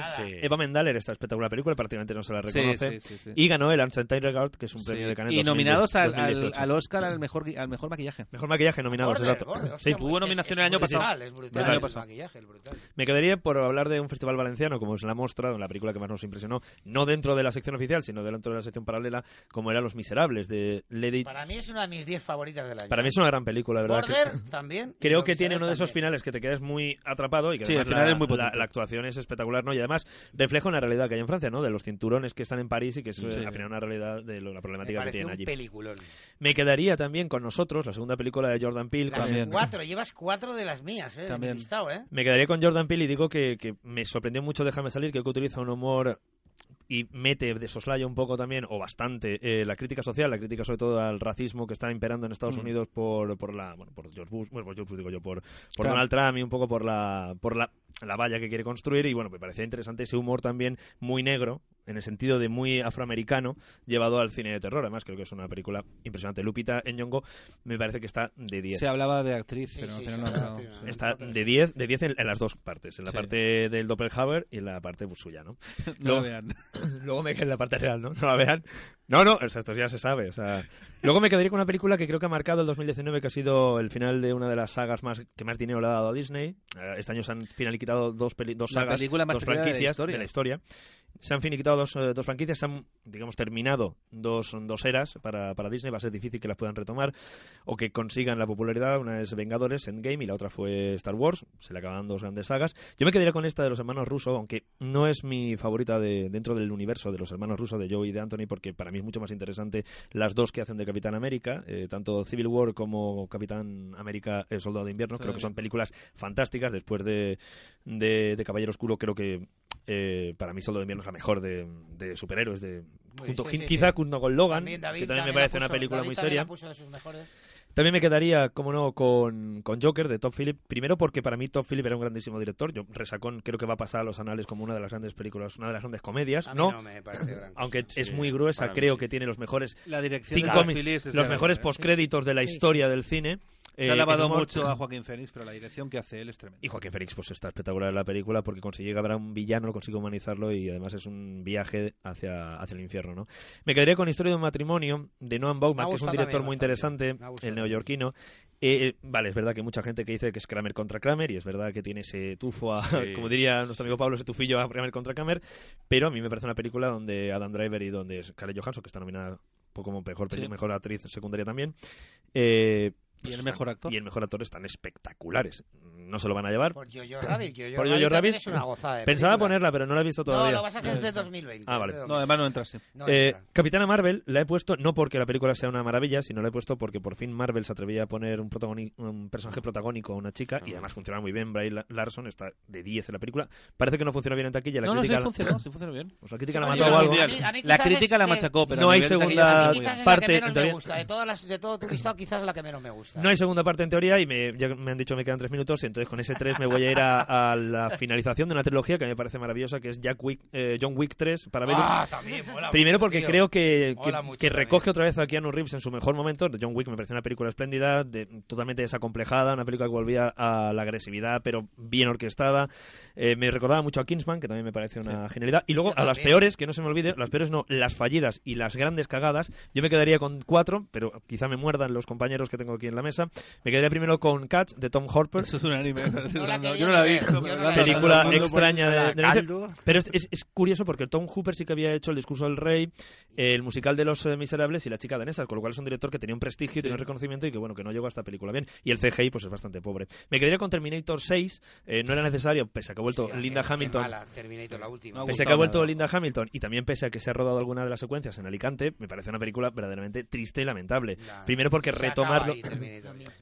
Eva Mendaler, esta espectacular película, prácticamente no se la reconoce. Sí, sí, sí, sí. Y ganó el Unsent Tiger Guard, que es un premio de Cannes Y 2010, nominados al, al, 2018. al Oscar al mejor, al mejor maquillaje. Mejor maquillaje nominados, Border, exacto. Border, Sí. hostia, Hubo pues es- nominación el año brutal, pasado. Es El brutal, año el pasado. maquillaje, es brutal. Me quedaría por hablar de un festival valenciano, como es La Mostra, la película que más nos impresionó, no dentro de la sección oficial, sino dentro de la sección paralela, como era Los Miserables, de Lady... Para mí es una de mis 10 favoritas del año. Para mí es una gran película, de ¿verdad? Que- Border también. Creo que tiene uno de esos también. finales que te quedas muy atrapado y que Sí, además el final la, es muy la- potente. la actuación es espectacular, ¿no? Y además refleja una realidad que hay en Francia, ¿no? De los cinturones que están en París y que es Sí. al final una realidad de lo- la Me problemática que tienen un allí. peliculón. Me quedaría también con nosotros, la segunda película de Jordan Peele, Las con- También. cuatro, llevas cuatro de las mías, ¿eh? También. listado, ¿eh? Me quedaría con Jordan Peele y digo que, que me sorprendió mucho Déjame salir, que utiliza un humor y mete de soslaya un poco también, o bastante, eh, la crítica social, la crítica sobre todo al racismo que está imperando en Estados Mm. Unidos por, por la, bueno, por George Bush, bueno, por George Bush digo yo, por, por. Donald Trump y un poco por la, por la, la valla que quiere construir y bueno, me parecía interesante ese humor también muy negro en el sentido de muy afroamericano, llevado al cine de terror. Además, creo que es una película impresionante. Lupita Nyong'o me parece que está de 10. Se hablaba de actriz, pero sí, sí, no. Está de 10, de 10 en, en las dos partes, en la Sí. parte del Doppelhaber y en la parte pues, suya, ¿no? No Luego- vean. Luego me quedé en la parte real, ¿no? No la vean. No, no, o sea, esto ya se sabe. O sea, luego me quedaría con una película que creo que ha marcado el 2019, que ha sido el final de una de las sagas más que más dinero le ha dado a Disney. Eh, este año se han finalizado dos, peli- dos La sagas, película más dos de la franquicias historia. de la historia. Se han finiquitado dos, eh, dos franquicias, se han, digamos, terminado dos, dos eras para, para Disney. Va a ser difícil que las puedan retomar o que consigan la popularidad. Una es Vengadores, Endgame, y la otra fue Star Wars. Se le acaban dos grandes sagas. Yo me quedaría con esta de los hermanos rusos, aunque no es mi favorita de, dentro del universo de los hermanos rusos de Joe y de Anthony, porque para mí es mucho más interesante las dos que hacen de Capitán América, eh, tanto Civil War como Capitán América, el Soldado de Invierno. Sí. Creo que son películas fantásticas. Después de, de, de Caballero Oscuro, creo que eh, para mí Soldado de Invierno es la mejor de, de superhéroes. De, junto, sí, sí, quizá junto con Logan, También David que también me la parece una puso- película David muy también seria. También me quedaría, como no, con, con Joker de Top Philip. Primero porque para mí Top Philip era un grandísimo director. Yo, Resacón, creo que va a pasar a los anales como una de las grandes películas, una de las grandes comedias. A mí ¿no? no me parece gran cosa. Aunque Sí, es muy gruesa, creo sí. que tiene los mejores La dirección cinco de Phillips los mejores ¿eh? postcréditos de la Sí, sí, historia del cine. Se Eh, ha alabado el humor- mucho a Joaquín Phoenix, pero la dirección que hace él es tremenda. Y Joaquín Phoenix pues está espectacular en la película porque consigue grabar a un villano, lo consigue humanizarlo y además es un viaje hacia, hacia el infierno, ¿no? Me quedaría con Historia de un matrimonio de Noam Baumbach, que es un director también muy bastante. interesante, el neoyorquino. Eh, vale, es verdad que hay mucha gente que dice que es Kramer contra Kramer y es verdad que tiene ese tufo, a, Sí. como diría nuestro amigo Pablo, ese tufillo a Kramer contra Kramer, pero a mí me parece una película donde Adam Driver y donde Scarlett Johansson, que está nominada poco como mejor, Sí. mejor actriz secundaria también, eh, ¿Y el están- mejor actor? Y el mejor actor están espectaculares. No se lo van a llevar. Por Jojo Rabbit. Jojo Por Jojo Rabbit. es una gozada de Pensaba película. ponerla, pero no la he visto No, todavía. lo que pasa es que es de 2020. Ah, vale. No, además no entrase. No Eh, entra. Capitana Marvel la he puesto no porque la película sea una maravilla, sino la he puesto porque por fin Marvel se atrevía a poner un, un personaje protagónico a una chica y además funciona muy bien. Bray La- Larson está de 10 en la película. Parece que no funciona bien en taquilla. La No, no, sí crítica la- funcionó, sí funcionó bien. pues la crítica la Sí, mató oye, o a algo. mí- a mí La crítica la machacó, pero No a hay segunda A parte, la que menos en teoría- me gusta. De, todas las, de todo tu listado, quizás es la que menos me gusta. No hay segunda parte en teoría y me, ya me han dicho que me quedan tres minutos entonces con ese tres me voy a ir a, a la finalización de una trilogía que a mí me parece maravillosa que es Jack Wick, eh, John Wick 3 para ver Ah, también mola Primero mucho, porque tío. creo que, que, mucho que recoge otra vez a Keanu Reeves en su mejor momento. John Wick me pareció una película espléndida, de, totalmente desacomplejada, una película que volvía a la agresividad, pero bien orquestada. Eh, me recordaba mucho a Kingsman, que también me parece una genialidad. Y luego Yo a las también. peores, que no se me olvide, las peores no, las fallidas y las grandes cagadas. Yo me quedaría con cuatro, pero quizá me muerdan los compañeros que tengo aquí en la mesa. Me quedaría primero con Cats, de Tom Harper. Eso es un anime. me parece No la una- quería Yo no la he visto. no película extraña de. Pero es, es- es curioso porque Tom Hooper sí que había hecho El discurso del rey, el musical de los eh, miserables y La chica danesa, con lo cual es un director que tenía un prestigio, y tenía un reconocimiento y que bueno, que no llegó a esta película bien. Y el CGI pues es bastante pobre. Me quedaría con Terminator 6, eh, no era necesario, pese a que ha vuelto Hostia, Linda Hamilton. mala, Terminator, la última. No, Pese a que ha vuelto nada. Linda Hamilton y también pese a que se ha rodado alguna de las secuencias en Alicante, me parece una película verdaderamente triste y lamentable. La- Primero porque retomarlo, ahí,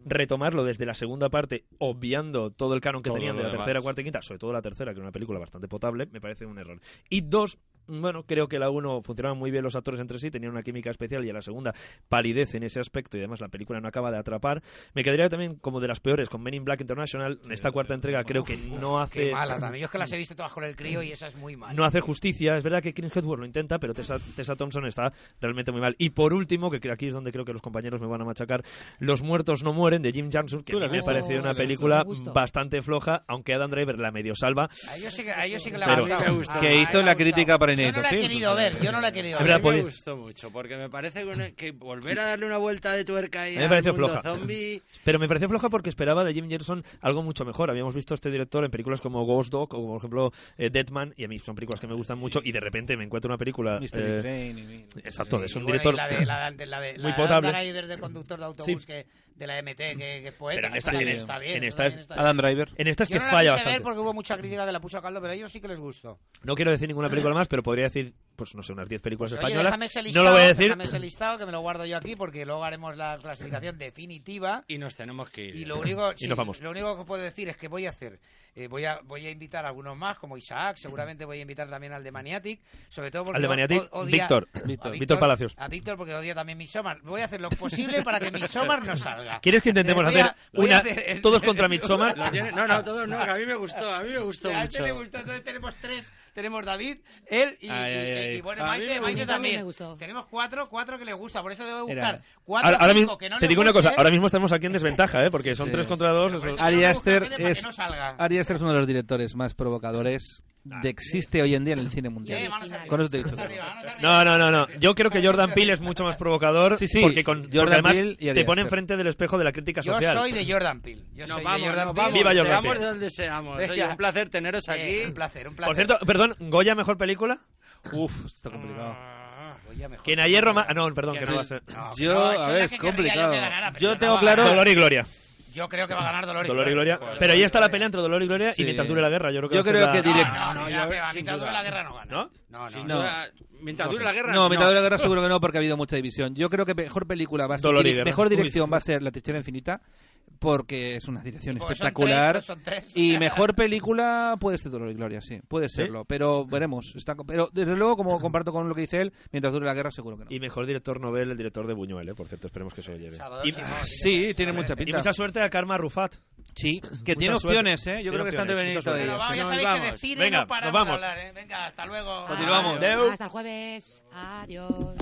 retomarlo desde la segunda parte, obviando todo el canon que Todo tenían de la demás. tercera, cuarta y quinta, sobre todo la tercera, que era una película bastante potable, me parece un error. Y dos, bueno, creo que la uno funcionaban muy bien los actores entre sí, tenían una química especial y a la segunda palidez en ese aspecto y además la película no acaba de atrapar. Me quedaría también como de las peores con Men in Black International. Esta cuarta entrega creo que no hace Qué mala también. Yo es que las he visto todas con el crío y esa es muy mala. no hace justicia. Es verdad que Chris Hedworth lo intenta, pero Tessa, Tessa Thompson está realmente muy mal. Y por último, que aquí es donde creo que los compañeros me van a machacar, Los muertos no mueren de Jim Jarmusch, que a la mí me ha parecido una sí, película bastante floja, aunque Adam Driver la medio salva. A ellos sí que, a ellos sí que le ha Pero-. Me gusta. Que hizo la crítica para Yo no la he querido ver, yo no la he querido A ver. mí me gustó mucho, porque me parece que, una- que volver a darle una vuelta de tuerca ahí me al mundo floja. zombie... Pero me pareció floja porque esperaba de Jim Jerson algo mucho mejor. Habíamos visto a este director en películas como Ghost Dog o, por ejemplo, eh, Deadman, y a mí son películas que me gustan mucho, y de repente me encuentro una película... Eh, Train y- Exacto, Sí, es un y director... y la de, la de, la de, muy potable. de conductor de autobús que, de la MT, que, que es poeta. Pero en esta- también en- está bien. en esta es- también está bien. Adam Driver. En esta es Yo que no la falla bastante. ver porque hubo mucha crítica que la puso a caldo, pero a ellos sí que les gustó. No quiero decir ninguna película más, pero podría decir, pues no sé, unas 10 películas Pues, oye, españolas. déjame ese no listado, lo voy a decir. déjame ese listado que me lo guardo yo aquí porque luego haremos la clasificación definitiva. Y nos tenemos que ir. Y lo único, sí, nos vamos. lo único que puedo decir es que voy a hacer, eh, voy a voy a invitar a algunos más, como Isaac, seguramente voy a invitar también al de Maniatic, sobre todo porque Al de Maniatic, o- odia- Víctor. a Víctor. Víctor Palacios. A Víctor porque odia también Midsommar. Voy a hacer lo posible para que Midsommar no salga. ¿Quieres que intentemos Eh, voy a- hacer voy una a hacer el- todos contra Midsommar? No, no, todos no, que a mí me gustó, a mí me gustó A este mucho. le gustó, entonces tenemos tres tenemos David, él y, Ay, y- ay, ay. y, bueno, Maite, Maite también. me gustó. Tenemos cuatro, cuatro que le gusta, por eso debo buscar cuatro Ahora, ahora mismo, que no te le digo una guste, cosa, ahora mismo estamos aquí en desventaja, ¿eh? porque son Sí. 3 contra 2. Por eso Ari debo Aster buscar gente para es- que no salga. Ari Aster es uno de los directores más provocadores de existe hoy en día en el cine mundial. Eh, Con eso te he dicho. No, no, no, no. Yo creo que Jordan Peele es mucho más provocador Sí, sí, porque, con, Jordan porque además y te pone enfrente del espejo de la crítica Yo social. soy de Jordan Peele. Yo Nos soy vamos, de Jordan nos Peele. vamos. Viva Jordan Peele. de donde seamos. Oye, un placer teneros Eh, aquí. un placer, un placer. Por cierto, perdón, Goya, mejor película. Uf, está complicado. Ah. Quien ayer Roma. Ah, no, perdón, Que no no. va a ser. No, Yo, no, a ver, es complicado. Yo no tengo claro-. Dolor y gloria. Yo creo que va a ganar Dolor y Dolor y Gloria. gloria. Pero ahí está la pelea entre Dolor y gloria Sí. y mientras dure la guerra. Yo creo que, Yo creo la- que No, direct- no, no, No, ya, duda. de la guerra no gana. ¿No? No, no. mientras dure la guerra. No, mitad de la guerra seguro que no, porque ha habido mucha división. Yo creo que mejor película va a ser, y mejor Uy. dirección va a ser La Trinchera Infinita, porque es una dirección Porque son espectacular. tres, son tres. Y mejor película puede ser Dolor y Gloria, sí, puede serlo. Pero veremos. Está, pero desde luego, como comparto con lo que dice él, mientras dure la guerra seguro que no. Y mejor director novel, el director de Buñuel, ¿eh? por cierto, esperemos que se lo lleve. Y. Sí, tiene mucha y pinta. mucha suerte a Karma Rufat. Sí, que tiene suerte. opciones, ¿eh? Yo Tiene creo que está opciones, antevenido mucha suerte. Bueno, todavía. vamos, ya Nos sabéis que vamos. de cine Venga, no paramos nos vamos. de hablar, ¿eh? Venga, hasta luego. Continuamos. Adiós. Hasta el jueves. Adiós.